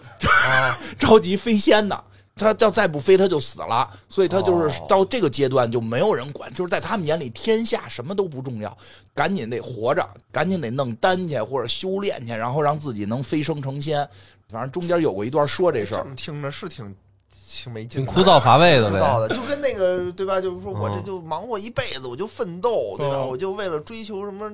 D: 啊，
B: 着急飞仙呢。他要再不飞，他就死了，所以他就是
D: 哦
B: 到这个阶段就没有人管，就是在他们眼里，天下什么都不重要，赶紧得活着，赶紧得弄丹去或者修炼去，然后让自己能飞升成仙。反正中间有过一段说这事儿，
D: 听着是挺挺没劲，
A: 挺枯燥乏味的呗。
D: 枯燥的，就跟那个对吧？就是说我这
A: 嗯
D: 就忙活一辈子，我就奋斗，对吧？
B: 嗯
D: 我就为了追求什么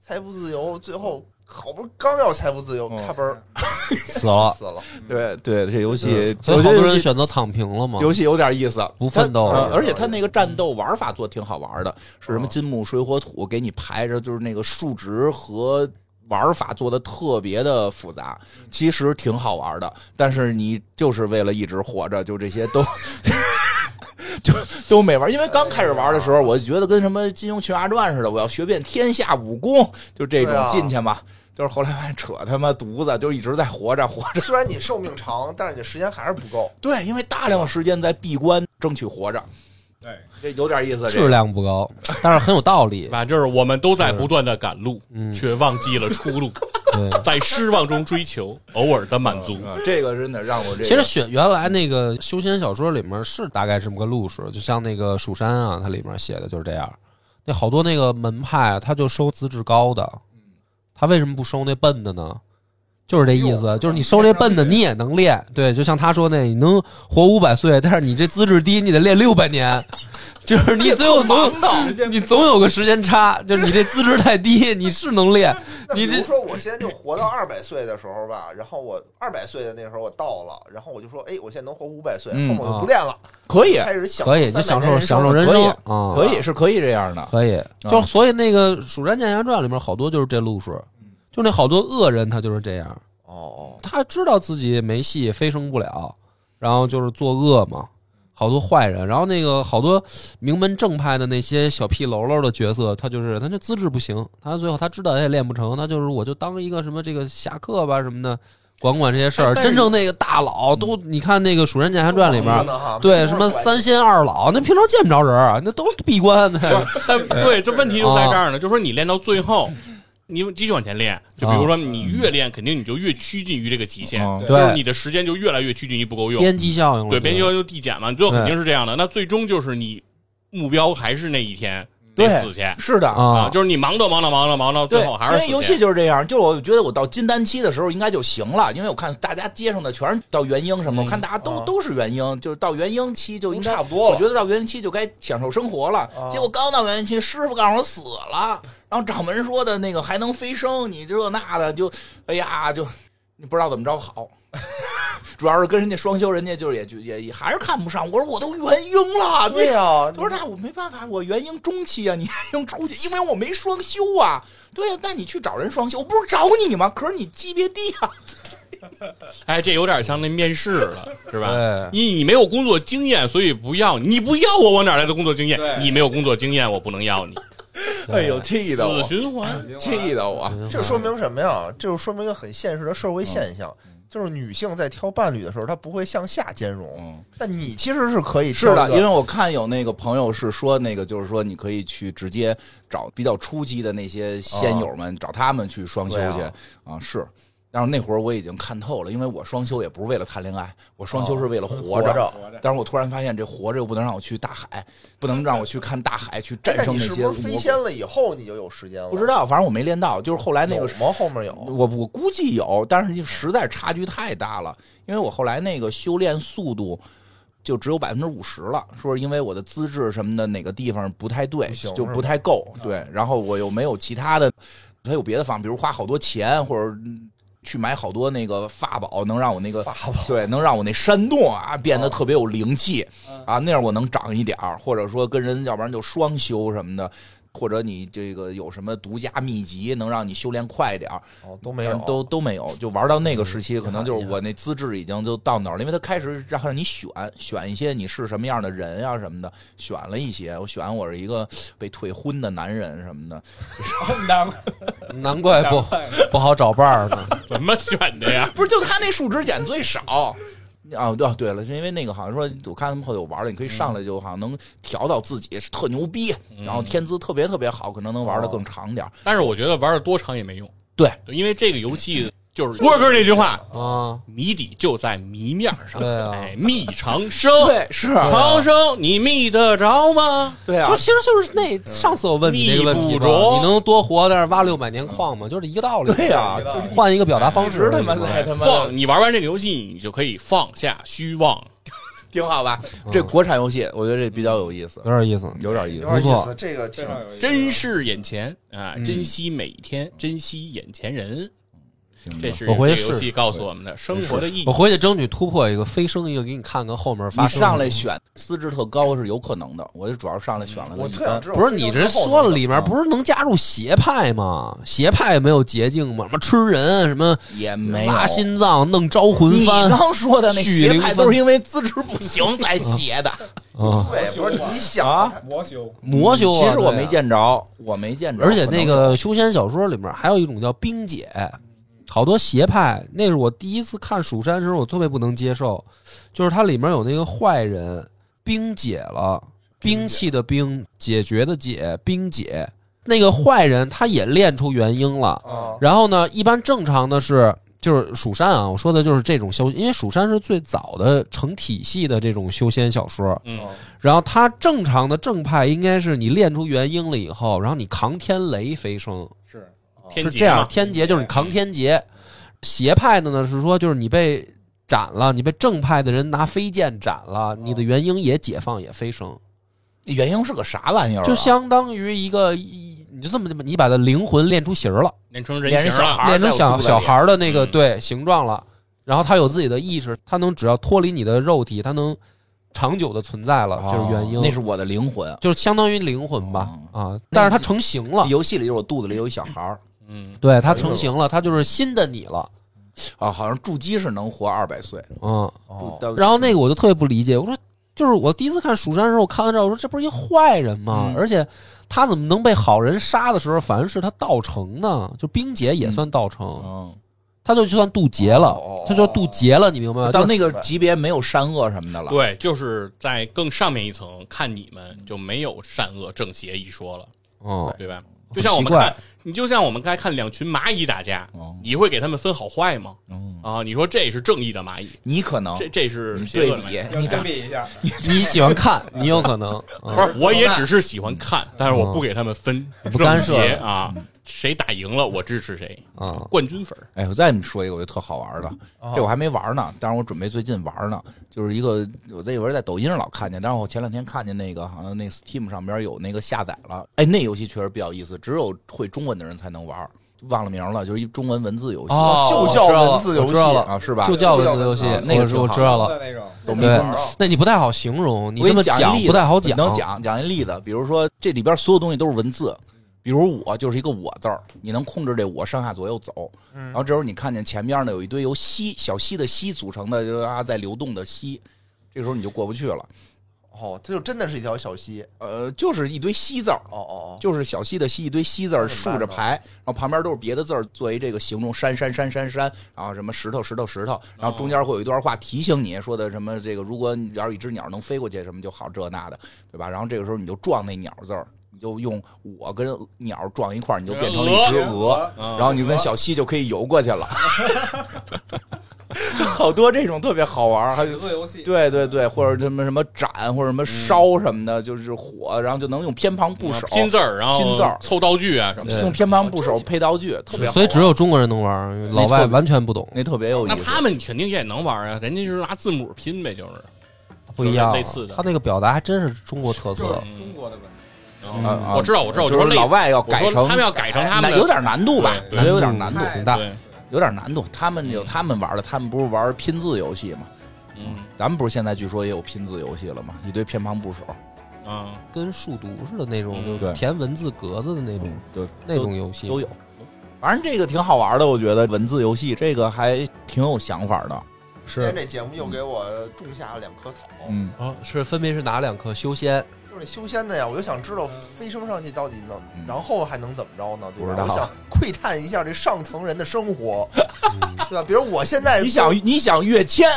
D: 财富自由，最后好不容易刚要财富自由，
B: 嗯
D: 咔嘣儿
A: 死了，
D: 死了。
B: 对对，这游戏，
A: 所以好多人
B: 我觉得游戏
A: 选择躺平了嘛。
B: 游戏有点意思，
A: 不奋斗
B: 而且他那个战斗玩法做得挺好玩的，是什么
D: 哦
B: 金木水火土给你排着，就是那个数值和玩法做的特别的复杂，其实挺好玩的。但是你就是为了一直活着，就这些都。就都没玩，因为刚开始玩的时候，我就觉得跟什么《金庸群侠传》似的，我要学遍天下武功，就这种进去嘛。就是后来发现扯他妈犊子，就一直在活着活着。
D: 虽然你寿命长，但是你时间还是不够。
B: 对，因为大量的时间在闭关争取活着，
E: 对，
B: 这有点意思。这
A: 质量不高，但是很有道理
C: 反正？就是我们都在不断的赶路，
A: 嗯，
C: 却忘记了出路，
A: 对。
C: 在失望中追求偶尔的满足。
B: 啊，这个真的让我这个
A: 其实选原来那个修仙小说里面是大概这么个路数，就像那个蜀山啊，它里面写的就是这样。那好多那个门派啊，他就收资质高的，他为什么不收那笨的呢？就是这意思，就是你收这笨的，你也能练。对，就像他说那，你能活五百岁，但是你这资质低，你得练六百年。就是你最后总有 你总有个时间差，就是你这资质太低，你是能练，你这
D: 如说，我现在就活到二百岁的时候吧，然后我二百岁的那时候我到了，然后我就说，哎，我现在能活五百岁，
B: 嗯
D: 后面我就不练了，
B: 可以，
D: 开始享
A: 可以，你享受享受人生啊，
B: 可以是可以这样的。
A: 可以，就所以那个《蜀山剑侠传》里面好多就是这路数，就那好多恶人他就是这样，
D: 哦，
A: 他知道自己没戏，飞升不了，然后就是作恶嘛，好多坏人，然后那个好多名门正派的那些小屁喽喽的角色，他就是他就资质不行，他最后他知道他也练不成，他就是我就当一个什么这个侠客吧什么的，管管这些事儿。真正那个大佬都，你看那个《蜀山剑侠传》里面。
D: 呢哈，
A: 对，什么三仙二老，那平常见不着人儿，那都闭关的。
C: 但对，这问题就在这儿呢，就是说你练到最后，你继续往前练，就比如说你越练，肯定你就越趋近于这个极限，
B: 嗯
C: 就是你的时间就越来越趋近于不够用。
A: 边际效应，
C: 对，边际效应递减嘛，你最后肯定是这样的。那最终就是你目标还是那一天，
B: 对
C: 死去
B: 是的
A: 啊
C: 就是你忙着忙着忙着忙着，最，后还是死
B: 因为游戏就是这样，就是我觉得我到金丹期的时候应该就行了，因为我看大家接上的全是到元婴什么，
C: 嗯
B: 我看大家都、
D: 啊
B: 都是元婴，就是到元婴期就应该
D: 差不多了
B: 我觉得到元婴期就该享受生活了。
D: 啊
B: 结果刚到元婴期，师傅告诉我死了，然后掌门说的那个还能飞升，你这那的就，哎呀，就你不知道怎么着好。主要是跟人家双休，人家就是也就也也还是看不上。我说我都元婴了，
D: 对呀、
B: 我说那我没办法，我元婴中期啊，你还用出去，因为我没双休啊。对呀、那你去找人双休，我不是找你吗？可是你级别低啊。
C: 哎，这有点像那面试了，是吧？你你没有工作经验，所以不要你，你不要我，我哪来的工作经验？你没有工作经验，我不能要你。
B: 哎呦，气的
C: 死
B: 我，
C: 循环，
B: 气的我。
D: 这说明什么呀？这就说明一个很现实的社会现象，
B: 嗯
D: 就是女性在挑伴侣的时候，她不会向下兼容。
B: 嗯，
D: 但你其实是可以
B: 是的，因为我看有那个朋友是说，那个就是说，你可以去直接找比较初级的那些仙友们，找他们去双修去
D: 啊
B: 啊。是，但是那会儿我已经看透了，因为我双休也不是为了谈恋爱，我双休是为了活着。
D: 活着。
B: 但是我突然发现，这活着又不能让我去大海，不能让我去看大海，去战胜那些魔
D: 是不是飞仙了以后你就有时间了？
B: 不知道，反正我没练到，就是后来那个
D: 什么？后面有
B: 我我估计有，但是实在差距太大了，因为我后来那个修炼速度就只有百分之五十了，说是因为我的资质什么的哪个地方不太对
D: 不，
B: 就不太够，对，然后我又没有其他的，他有别的方法，比如花好多钱或者。嗯去买好多那个法宝，能让我那个对，能让我那山洞啊变得特别有灵气啊，那样我能长一点儿，或者说跟人要不然就双修什么的，或者你这个有什么独家秘籍能让你修炼快点儿，
D: 哦都没有，
B: 都都没有，就玩到那个时期，可能就是我那资质已经就到那儿了，因为他开始让让你选选一些你是什么样的人啊、什么的，选了一些，我选我是一个被退婚的男人什么的
A: 难怪不不好找伴儿呢。
C: 怎么选的呀？
B: 不是就他那数值减最少。啊，对对了，是因为那个好像说，我看他们后头有玩了，你可以上来就好像能调到自己是特牛逼，然后天资特别特别好，可能能玩的更长点儿。
C: 但是我觉得玩的多长也没用，
B: 对，
C: 因为这个游戏就是沃哥那句话，
A: 啊，
C: 谜底就在谜面上。
A: 对啊
C: 哎，觅长生，
B: 对，是啊，
C: 长生，你觅得着吗？
B: 对啊
A: 就，其实就是那上次我问你那个问题嘛，
C: 着
A: 你能多活点儿挖六百年矿吗？就是一个道理。
B: 对呀就是
A: 换一个表达方
B: 一
A: 式
B: 直他妈
A: 而已嘛
B: 在他妈的
C: 放，你玩完这个游戏，你就可以放下虚妄。
B: 挺好吧？这国产游戏，我觉得这比较有意思，
A: 有点意思。
B: 有点意思
D: 有。点意
A: 不错
D: 思，这个挺
C: 珍视眼前啊，
A: 嗯
C: 珍惜每一天，珍惜眼前人，这是
A: 我回去
C: 这个游戏告诉我们的生活的意义
A: 我。回去争取突破一个飞升一个，给你看看后面发
B: 你。上来选资质特高是有可能的，我就主要上来选了个
D: 我
B: 一般
D: 特想知道，
A: 不是你这说了里面不是能加入邪派吗？邪派没有捷径吗？什么吃人，什么
B: 也没有
A: 挖心脏、弄招魂幡
B: 你
A: 幡
B: 刚说的那邪派都是因为资质不行才邪的
A: 啊，
D: 对，不是你想
B: 啊。
E: 魔修
A: 魔修啊。
B: 其实我没见着，我没见着。
A: 而且那个修仙小说里面还有一种叫冰解，好多邪派。那是我第一次看《蜀山》时候，我特别不能接受，就是它里面有那个坏人冰解了，兵器的兵，解决的解，冰解。那个坏人他也练出元婴了，
D: 啊，
A: 然后呢，一般正常的是。就是蜀山啊，我说的就是这种修，因为蜀山是最早的成体系的这种修仙小说，
C: 嗯，
A: 然后他正常的正派应该是你练出元婴了以后，然后你扛天雷飞升，
C: 是
A: 是这样。
C: 天劫
A: 就是你扛天劫，邪派的呢是说就是你被斩了，你被正派的人拿飞剑斩了，你的元婴也解放也飞升，
B: 元婴是个啥玩意儿啊？
A: 就相当于一个一你就这么你把他灵魂练出形儿了，
C: 练成人形了。
B: 小孩儿
A: 练成小小孩的那个
C: 嗯
A: 对形状了，然后他有自己的意识，他能只要脱离你的肉体，他能长久的存在了，就是元婴
B: 哦，那是我的灵魂。
A: 就是相当于灵魂吧啊，但是他成型了，
B: 游戏里就是我肚子里有一小孩儿
C: 嗯，
A: 对，他成型了，他就是新的你了，
B: 啊，好像筑基是能活二百岁。
A: 嗯。
D: 哦，
A: 然后那个我就特别不理解，我说就是我第一次看《蜀山》的时候，我看完之后我说这不是一坏人吗？
B: 嗯
A: 而且他怎么能被好人杀的时候，反而是他道成呢？就冰姐也算道成，
B: 嗯，
A: 他就算渡劫了
D: 哦，
A: 他就渡劫了，你明白吗？就
B: 到那个级别没有善恶什么的了。
C: 对，就是在更上面一层看你们就没有善恶正邪一说了，
A: 嗯，
C: 对吧？就像我们看，你就像我们刚才看两群蚂蚁打架，
B: 哦。
C: 你会给他们分好坏吗？
B: 嗯
C: 啊，你说这是正义的蚂蚁，
B: 你可能。
C: 这这是
B: 对。比，你对
E: 比一下，
A: 你喜欢看，你有可能
C: 不
A: 啊
C: 是，我也只是喜欢看，但是我不给他们分
A: 不干涉。
C: 啊。谁打赢了，我支持谁。
A: 啊。
C: 冠军粉儿。
B: 哎，我再跟你说一个，我觉得特好玩的，这我还没玩呢，但是我准备最近玩呢，就是一个我这有人在抖音上老看见，但是我前两天看见那个好像那 Steam 上边有那个下载了，哎，那游戏确实比较有意思，只有会中文的人才能玩，忘了名了，就是一中文文字游戏、
A: 哦
D: 就叫文字游戏
B: 啊，是吧？
A: 就叫文字游戏
B: 啊，那个
A: 我知道了。
E: 那种
A: 对。那你不太好形容，你这么
B: 讲
A: 不太好讲。
B: 能讲讲一例子，比如说这里边所有东西都是文字，比如我就是一个我字儿，你能控制这我上下左右走，
D: 嗯
B: 然后这时候你看见前边呢有一堆由溪小溪的溪组成的，就啊在流动的溪，这时候你就过不去了。
D: 哦，它就真的是一条小溪。
B: 呃，就是一堆溪字儿，
D: 哦哦哦，
B: 就是小溪的溪，一堆溪字竖着排，然后旁边都是别的字儿作为这个形容，山山山山山，然后什么石头石头石头，然后中间会有一段话提醒你说的什么这个，如果你要是一只鸟能飞过去，什么就好这那的，对吧？然后这个时候你就撞那鸟字儿。你就用我跟鸟撞一块儿，你就变成了一只鹅，
C: 啊
B: 然后你跟小溪就可以游过去了。好多这种特别好玩，还有
E: 做游戏，
B: 对对对，或者什么什么斩，或者什么烧什么的，就是火，然后就能用偏旁部首
C: 拼字儿，然后
B: 拼字儿
C: 凑道具啊什么的。
B: 用偏旁部首配道具，特别好
A: 所以只有中国人能玩，老外完全不懂，
B: 那特别有意思。
C: 那他们肯定也能玩啊，人家就是拿字母拼呗，就是。
A: 不一样。
C: 类似的
A: 他那个表达还真是中国特色。
E: 中国的问题。
C: 嗯
B: 啊
C: 我知道，我知道，我
B: 就是老外要改成
C: 他们要改成他们
B: 有点难度吧？我
C: 对
B: 觉得有点难度，
A: 挺大。
C: 对，
B: 有点难度。他们有他们玩的，他们不是玩拼字游戏吗？
C: 嗯
B: 咱们不是现在据说也有拼字游戏了吗？一堆偏旁部首，
C: 嗯，
A: 跟数独似的那种，
C: 嗯
A: 就
B: 对
A: 填文字格子的那种
B: 对，
A: 那种游戏
B: 都有。反正这个挺好玩的，我觉得文字游戏这个还挺有想法的。
D: 今天这节目又给我种下了两棵草，
B: 嗯，
A: 啊，是分别是哪两颗修仙？
D: 就是那修仙的呀，我就想知道飞升上去到底能
B: 嗯，
D: 然后还能怎么着呢？对吧？
B: 知道
D: 我想窥探一下这上层人的生活，对吧？比如我现在
B: 你想你想跃迁，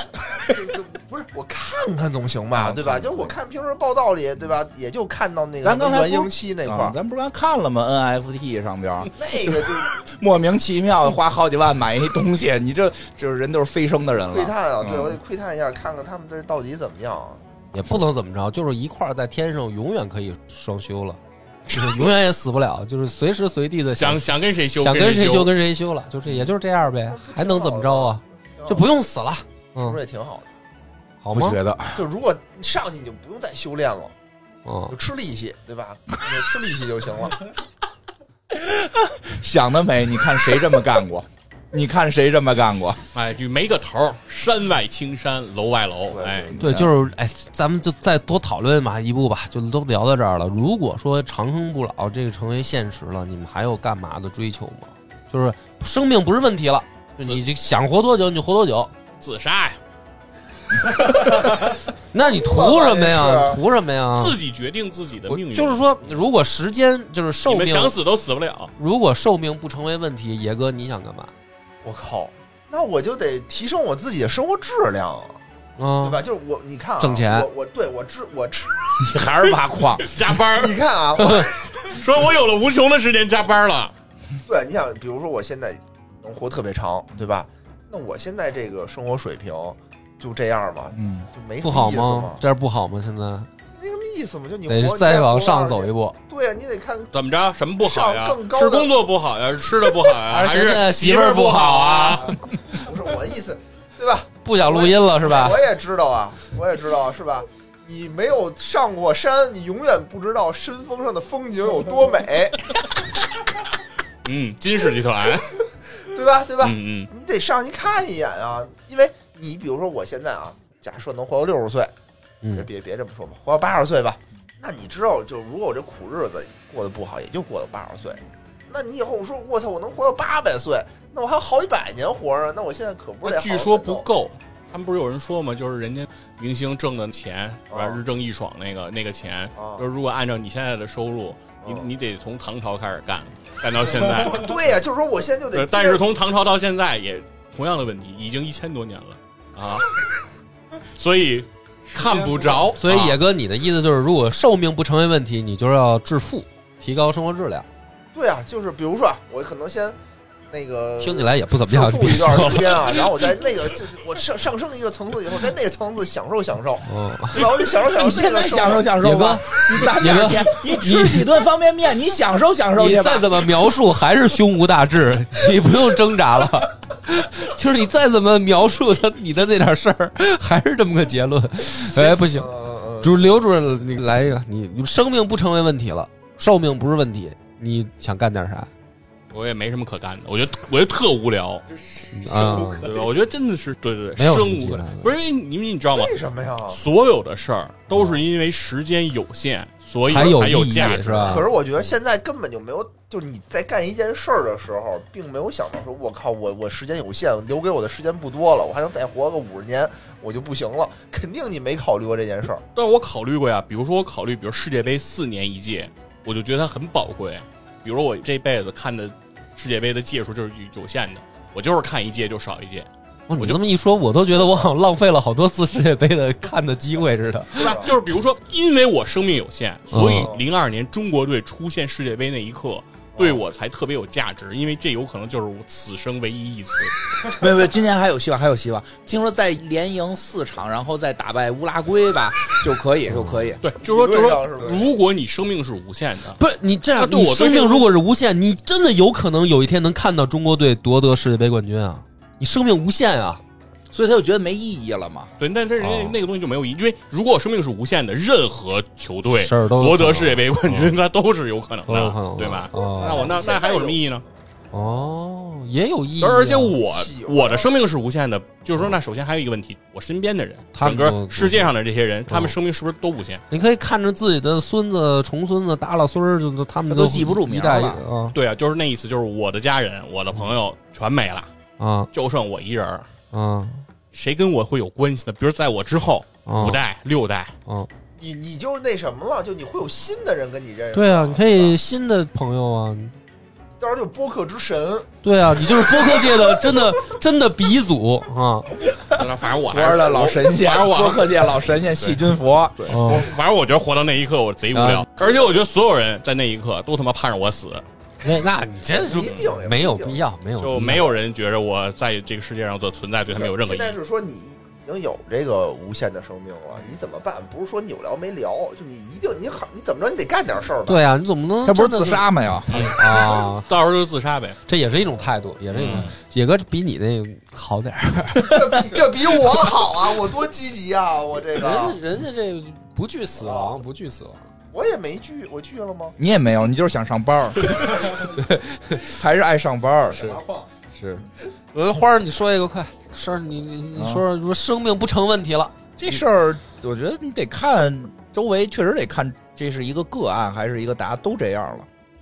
D: 这这不是我看看总行吧，
B: 啊
D: 对吧？
B: 看
D: 就我看平时报道里，对吧？也就看到那个
B: 咱刚才不是
D: 元婴期那块
B: 啊
D: 儿，
B: 咱不是刚看了吗？NFT 上边
D: 那个就
B: 莫名其妙地花好几万买一东西，你这就是人都是飞升的人了。
D: 窥探啊，对
B: 嗯
D: 我得窥探一下，看看他们这到底怎么样。
A: 也不能怎么着，就是一块儿在天上永远可以双修了，就是永远也死不了，就是随时随地的
C: 想想跟谁修，
A: 想跟
C: 谁
A: 谁修跟谁修了，就这也就是这样呗，还能怎么着啊？就不用死了，嗯
D: 是不是，也挺好的？
A: 好吗？
B: 不觉得？
D: 就如果上去你就不用再修炼了，
A: 嗯
D: 就，吃利息，对吧？就吃利息就行了。
B: 想得美！你看谁这么干过？你看谁这么干过？
C: 哎，就没个头儿，山外青山，楼外楼，
D: 对
C: 哎，
A: 对，就是哎，咱们就再多讨论嘛一步吧，就都聊到这儿了。如果说长生不老这个成为现实了，你们还有干嘛的追求吗？就是生命不是问题了，就你就想活多久你就活多久，
C: 自杀呀，
A: 那你图什么呀？图什么呀？
C: 自己决定自己的命运。
A: 就是说，如果时间就是寿命，
C: 想死都死不了。
A: 如果寿命不成为问题，野哥你想干嘛？
D: 我靠，那我就得提升我自己的生活质量啊，嗯对
A: 嗯，
D: 吧？就是我，你看啊，
A: 挣钱
D: 我我对我知我知，
B: 你还是挖矿？
C: 加班儿，
D: 你看啊，我
C: 说我有了无穷的时间加班了。
D: 对，你想，比如说我现在能活特别长，对吧？那我现在这个生活水平就这样嘛，
B: 嗯，
D: 就没什
A: 不好
D: 意思嘛
A: 吗？这样不好吗？现在
D: 没什么意思嘛，就你
A: 得
D: 活
A: 再往上走一
D: 步。
A: 步。
D: 对啊，你得看
C: 怎么着？什么不好呀
D: 更？高
C: 是工作不好呀？是吃的不好呀？
A: 还
C: 还
A: 是
C: 媳
A: 媳妇儿不
C: 好
A: 好啊
C: 啊？
D: 不是我的意思，对吧？
A: 不想录音了是吧
D: 我？也知道啊，我也知道是吧？你没有上过山，你永远不知道山峰上的风景有多美，
C: 嗯，金氏集团，
D: 对吧？对吧？
C: 嗯嗯，
D: 你得上去看一眼啊，因为你比如说我现在啊，假设能活到六十岁，别
A: 嗯，
D: 别别这么说吧，活到八十岁吧，那你知道，就如果我这苦日子过得不好，也就过到八十岁。那你以后我说我操，我能活到八百岁，那我还有好几百年活着，那我现在可不是得
C: 据说。不够。他们不是有人说吗？就是人家明星挣的钱，是吧？
D: 啊
C: 日挣一爽那个那个钱，
D: 啊
C: 就是如果按照你现在的收入，你
D: 啊
C: 你得从唐朝开始干，干到现在。
D: 对呀、就是说我现在就得
C: 但是从唐朝到现在也同样的问题，已经一千多年了啊，所以看不着。
A: 所以野
C: 啊
A: 哥，你的意思就是，如果寿命不成为问题，你就是要致富，提高生活质量。
D: 对啊，就是比如说啊，我可能先那个
A: 听起来也不怎么样，
D: 胜负一段。时间啊，然后我在那个就我上上升一个层次以后，在那个层次享受享受，
A: 嗯，
D: 对吧？我就享受享受。
B: 你现在享受享受
A: 野哥
B: 吧，你攒点钱，你吃几顿方便面，你享受享受去吧
A: 你再。怎么描述还是胸无大志，你不用挣扎了。就是你再怎么描述他你的那点事儿，还是这么个结论。哎，不行，
D: 呃，
A: 主刘主任，你来一个，你你生命不成为问题了，寿命不是问题，你想干点啥？
C: 我也没什么可干的，我觉得我觉得特无聊，
A: 啊，
C: 对吧？我觉得真的是对对对，生无
A: 其他的
C: 不是因为你们你知道吗？
D: 为什么呀？
C: 所有的事儿都是因为时间有限，所以
A: 才有
C: 有
A: 意义
C: 价值，
A: 是吧
D: 可是我觉得现在根本就没有，就是你在干一件事儿的时候，并没有想到说，我靠，我我时间有限，留给我的时间不多了，我还能再活个五十年，我就不行了。肯定你没考虑过这件事儿。
C: 但是我考虑过呀，比如说我考虑，比如世界杯四年一届，我就觉得它很宝贵。比如我这辈子看的世界杯的届数就是有限的，我就是看一届就少一届，
A: 哦你这么一说，我都觉得我好像浪费了好多次世界杯的看的机会似的。
C: 对吧？就是比如说，因为我生命有限，所以
D: 嗯
C: 零二年中国队出现世界杯那一刻。对我才特别有价值，因为这有可能就是我此生唯一一次。
B: 没有没有，今年还有希望，还有希望。听说再连赢四场，然后再打败乌拉圭吧，就可以，就可以。
C: 对，就是说，就说，如果你生命是无限的，
A: 不是你这样，
C: 对
A: 你
C: 我对这个
A: 生命如果是无限，你真的有可能有一天能看到中国队夺得世界杯冠军啊！你生命无限啊！
B: 所以他就觉得没意义了嘛。
C: 对，但但是那
A: 哦
C: 那个东西就没有意义，因为如果生命是无限的，任何球队夺得世界杯冠军，那都是有可能的，对吧？
A: 哦
C: 那我那那还有什么意义呢？
A: 哦，也有意义啊。
C: 而且我我的生命是无限的，就是说，那首先还有一个问题，我身边的人，整个世界上的这些人，他们
A: 嗯
C: 生命是不是都无限？
A: 你可以看着自己的孙子、重孙子、大老孙儿，就就他们
B: 他都记不住名
A: 一代一
B: 了
A: 啊
C: 对啊，就是那意思，就是我的家人、我的朋友全没了，
A: 啊。
C: 就剩我一人儿。
A: 啊。
C: 谁跟我会有关系呢？比如在我之后
A: 啊！
C: 五代、六代，
A: 啊，
D: 你你就那什么了，就你会有新的人跟你认识。
A: 对啊，你可以新的朋友啊，
D: 到时候就播客之神，
A: 对啊，你就是播客界的 真的真的鼻祖啊！
C: 反正我还是
B: 活着的老神仙，
C: 反正我。
B: 播客界老神仙细菌佛。
C: 对，
A: 哦
C: 反正我觉得活到那一刻我贼无聊。
A: 啊，
C: 而且我觉得所有人在那一刻都他妈盼着我死，
A: 那那你这就
D: 不一定
A: 没有必要，没有
C: 就没有人觉着我在这个世界上的存在对他们有任何意义。
D: 现在是说你已经有这个无限的生命了，你怎么办？不是说你有聊没聊，就你一定你好，你怎么着你得干点事儿吧。
A: 对啊，你怎么能
B: 这不是自杀吗？呀，
A: 啊？
C: 到时候就自杀呗。
A: 这也是一种态度，也是一种
C: 嗯。
A: 野哥比你那好点儿，
D: 这比这比我好啊！我多积极啊！我这个
A: 人人家这个不惧死亡，不惧死亡。
D: 我也没拒，我拒了吗？
B: 你也没有，你就是想上班儿，对，还是爱上班儿。
A: 是是，呃，花儿，你说一个快，事儿你你你说说，说生命不成问题了，
B: 这事儿，我觉得你得看周围，确实得看这是一个个案，还是一个大家都这样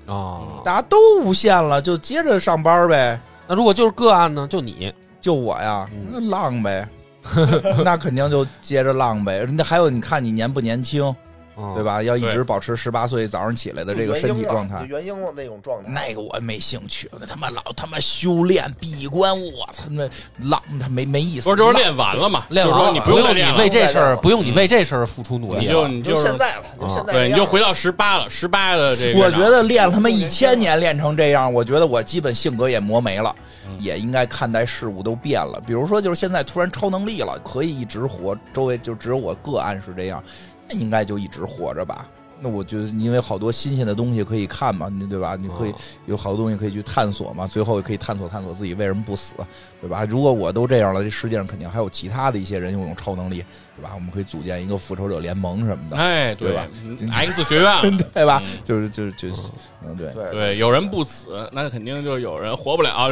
B: 了，
A: 啊。
B: 大家都无限了，就接着上班呗。
A: 那如果就是个案呢？就你
B: 就我呀，
A: 嗯
B: 那浪呗，那肯定就接着浪呗。那还有，你看你年不年轻，
A: 啊
B: 对？吧？要一直保持十八岁早上起来的这个身体状态
D: 就。元婴了那种状态。
B: 那个我没兴趣，那他妈老他妈修炼闭关，我操那浪他没没意思。
C: 不是，就是练完了嘛，
A: 练完了，
C: 就是说你
A: 不用你为这事儿，
D: 嗯
A: 不用你为这事儿付出努力。
C: 你就你
D: 就现在了，就现在。
C: 对，你就回到十八了，十八的这个，
B: 我觉得练了他妈一千年练成这样，我觉得我基本性格也磨没了，
C: 嗯
B: 也应该看待事物都变了。比如说，就是现在突然超能力了，可以一直活，周围就只有我个案是这样，那应该就一直活着吧。那我觉得，因为好多新鲜的东西可以看嘛，你对吧？你可以
A: 哦
B: 有好多东西可以去探索嘛，最后也可以探索探索自己为什么不死，对吧？如果我都这样了，这世界上肯定还有其他的一些人拥有超能力，对吧？我们可以组建一个复仇者联盟什么的，
C: 哎，
B: 对吧
C: 嗯？X 学院，
B: 对吧？
C: 嗯
B: 就是就是就是，嗯，对。
D: 对
C: 对，有人不死，那肯定就有人活不了。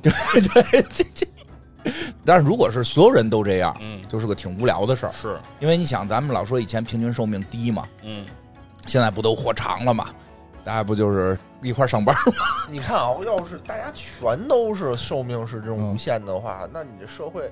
B: 对对，这这。但是如果是所有人都这样，
C: 嗯，
B: 就是个挺无聊的事儿。
C: 是，
B: 因为你想，咱们老说以前平均寿命低嘛，
C: 嗯，
B: 现在不都活长了嘛？大家不就是一块儿上班儿吗？
D: 你看啊，要是大家全都是寿命是这种
B: 嗯
D: 无限的话，那你这社会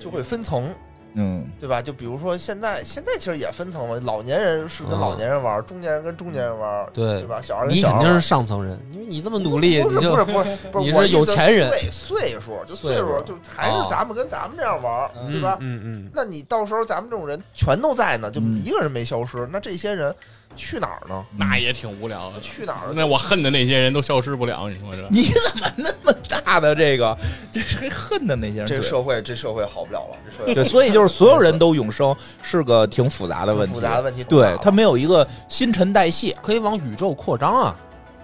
D: 就会分层，
B: 嗯，
D: 对吧？就比如说现在，现在其实也分层了，老年人是跟
A: 啊
D: 老年人玩，中年人跟中年人玩，
A: 对
D: 对吧？小孩跟小孩你。
A: 肯定是上层人，因为你这么努力，
D: 不是不是不是不是，
A: 你是
D: 我
A: 有钱人
D: 岁岁数就岁数就还是
A: 哦
D: 咱们跟咱们这样玩，对吧？
A: 嗯嗯
D: 那你到时候咱们这种人全都在呢，就
B: 嗯
D: 一个人没消失，那这些人去哪儿呢？
C: 那也挺无聊的。
D: 去哪儿？
C: 那我恨的那些人都消失不了，你说这？
B: 你怎么那么么大的这个，这是恨的那些人。对
D: 这社会这社会好不了了，这社会
B: 对，所以就是所有人都永生是个挺复杂的问题，
D: 复杂的问题
B: 对
D: 的，
B: 它没有一个新陈代谢。
A: 可以往宇宙扩张啊。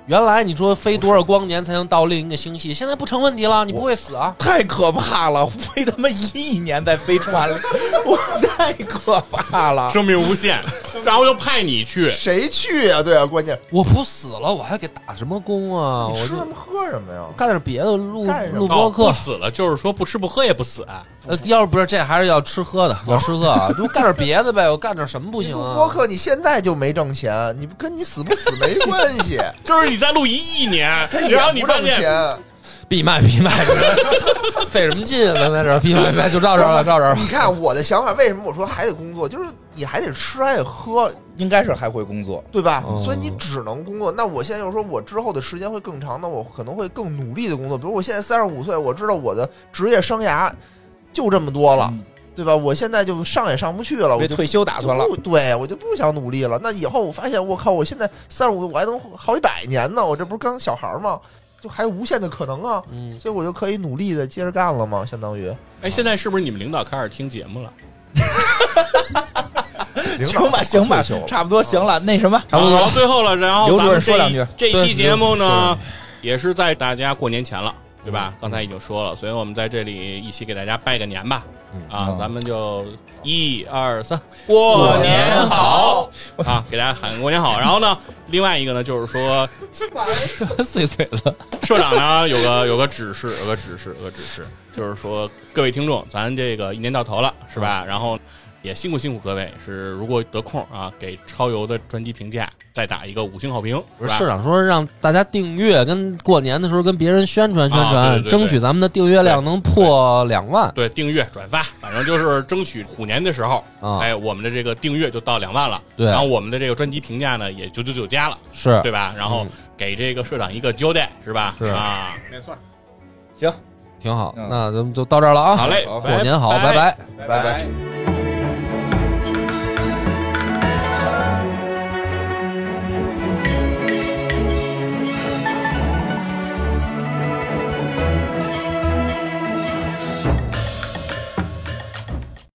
A: 原来你说飞多少光年才能到另一个星系，现在不成问题了，你不会死啊。
B: 太可怕了！飞他妈一亿年在飞船里，我太可怕了。
C: 生命无限，然后又派你去，
D: 谁去呀？对啊，关键
A: 我不死了，我还给打什么工啊？
D: 你吃什么喝什么呀？
A: 干点别的，录录播课
C: 哦不。死了，就是说不吃不喝也不死。
A: 呃，要是不是这还是要吃喝的，要吃喝啊，就干点别的呗。我干点什么不行啊？
D: 录播客你现在就没挣钱，你跟你死不死没关系，
C: 就是你再录一亿年，
D: 他也
C: 然后你
D: 不
C: 发现
D: 挣钱。
A: 闭麦闭麦，费什么劲啊？咱在这儿闭麦闭麦，就照这儿了，照这儿了。
D: 你看我的想法，为什么我说还得工作？就是你还得吃，还得喝，
B: 应该是还会工作，
D: 对吧？
A: 哦
D: 所以你只能工作。那我现在又说，我之后的时间会更长，那我可能会更努力的工作。比如我现在三十五岁，我知道我的职业生涯就这么多了，
B: 嗯
D: 对吧？我现在就上也上不去了，我就
B: 退休打算了
D: 就。不对我就不想努力了。那以后我发现，我靠，我现在三十五，我还能好几百年呢，我这不是刚小孩吗？就还有无限的可能啊，
A: 嗯，
D: 所以我就可以努力的接着干了嘛，相当于。
C: 哎，现在是不是你们领导开始听节目了？
D: 领导
B: 行吧，行吧差不多行了。那什么，
A: 差不多了
C: 最后了，然后
B: 刘主任说两句
C: 这期节目呢，也是在大家过年前了，对吧？刚才已经说了，所以我们在这里一起给大家拜个年吧。啊
B: 嗯，
C: 咱们就一二三，过年好啊！给大家喊个过年好。然后呢，另外一个呢，就是说
A: 碎碎的。
C: 社长呢有个有个指示，有个指示，有个指示，就是说各位听众，咱这个一年到头了，是吧？然后也辛苦辛苦各位，是如果得空啊，给超游的专辑评价再打一个五星好评，是吧？
A: 不是社长说让大家订阅，跟过年的时候跟别人宣传宣
C: 啊
A: 传，
C: 对对对
A: 争取咱们的订阅量能破两万
C: 对，订阅转发，反正就是争取虎年的时候，
A: 啊！
C: 哎，我们的这个订阅就到两万了，
A: 对
C: 然后我们的这个专辑评价呢也九九九加了，
A: 是
C: 对吧？然后
A: 嗯
C: 给这个社长一个交代，是吧？
A: 是
C: 啊，
E: 没错。
B: 行，
A: 挺好。
B: 嗯
A: 那咱们就到这儿了啊！
C: 好嘞，
A: 过年好，拜
C: 拜
A: 拜。
D: 拜拜。
B: 拜。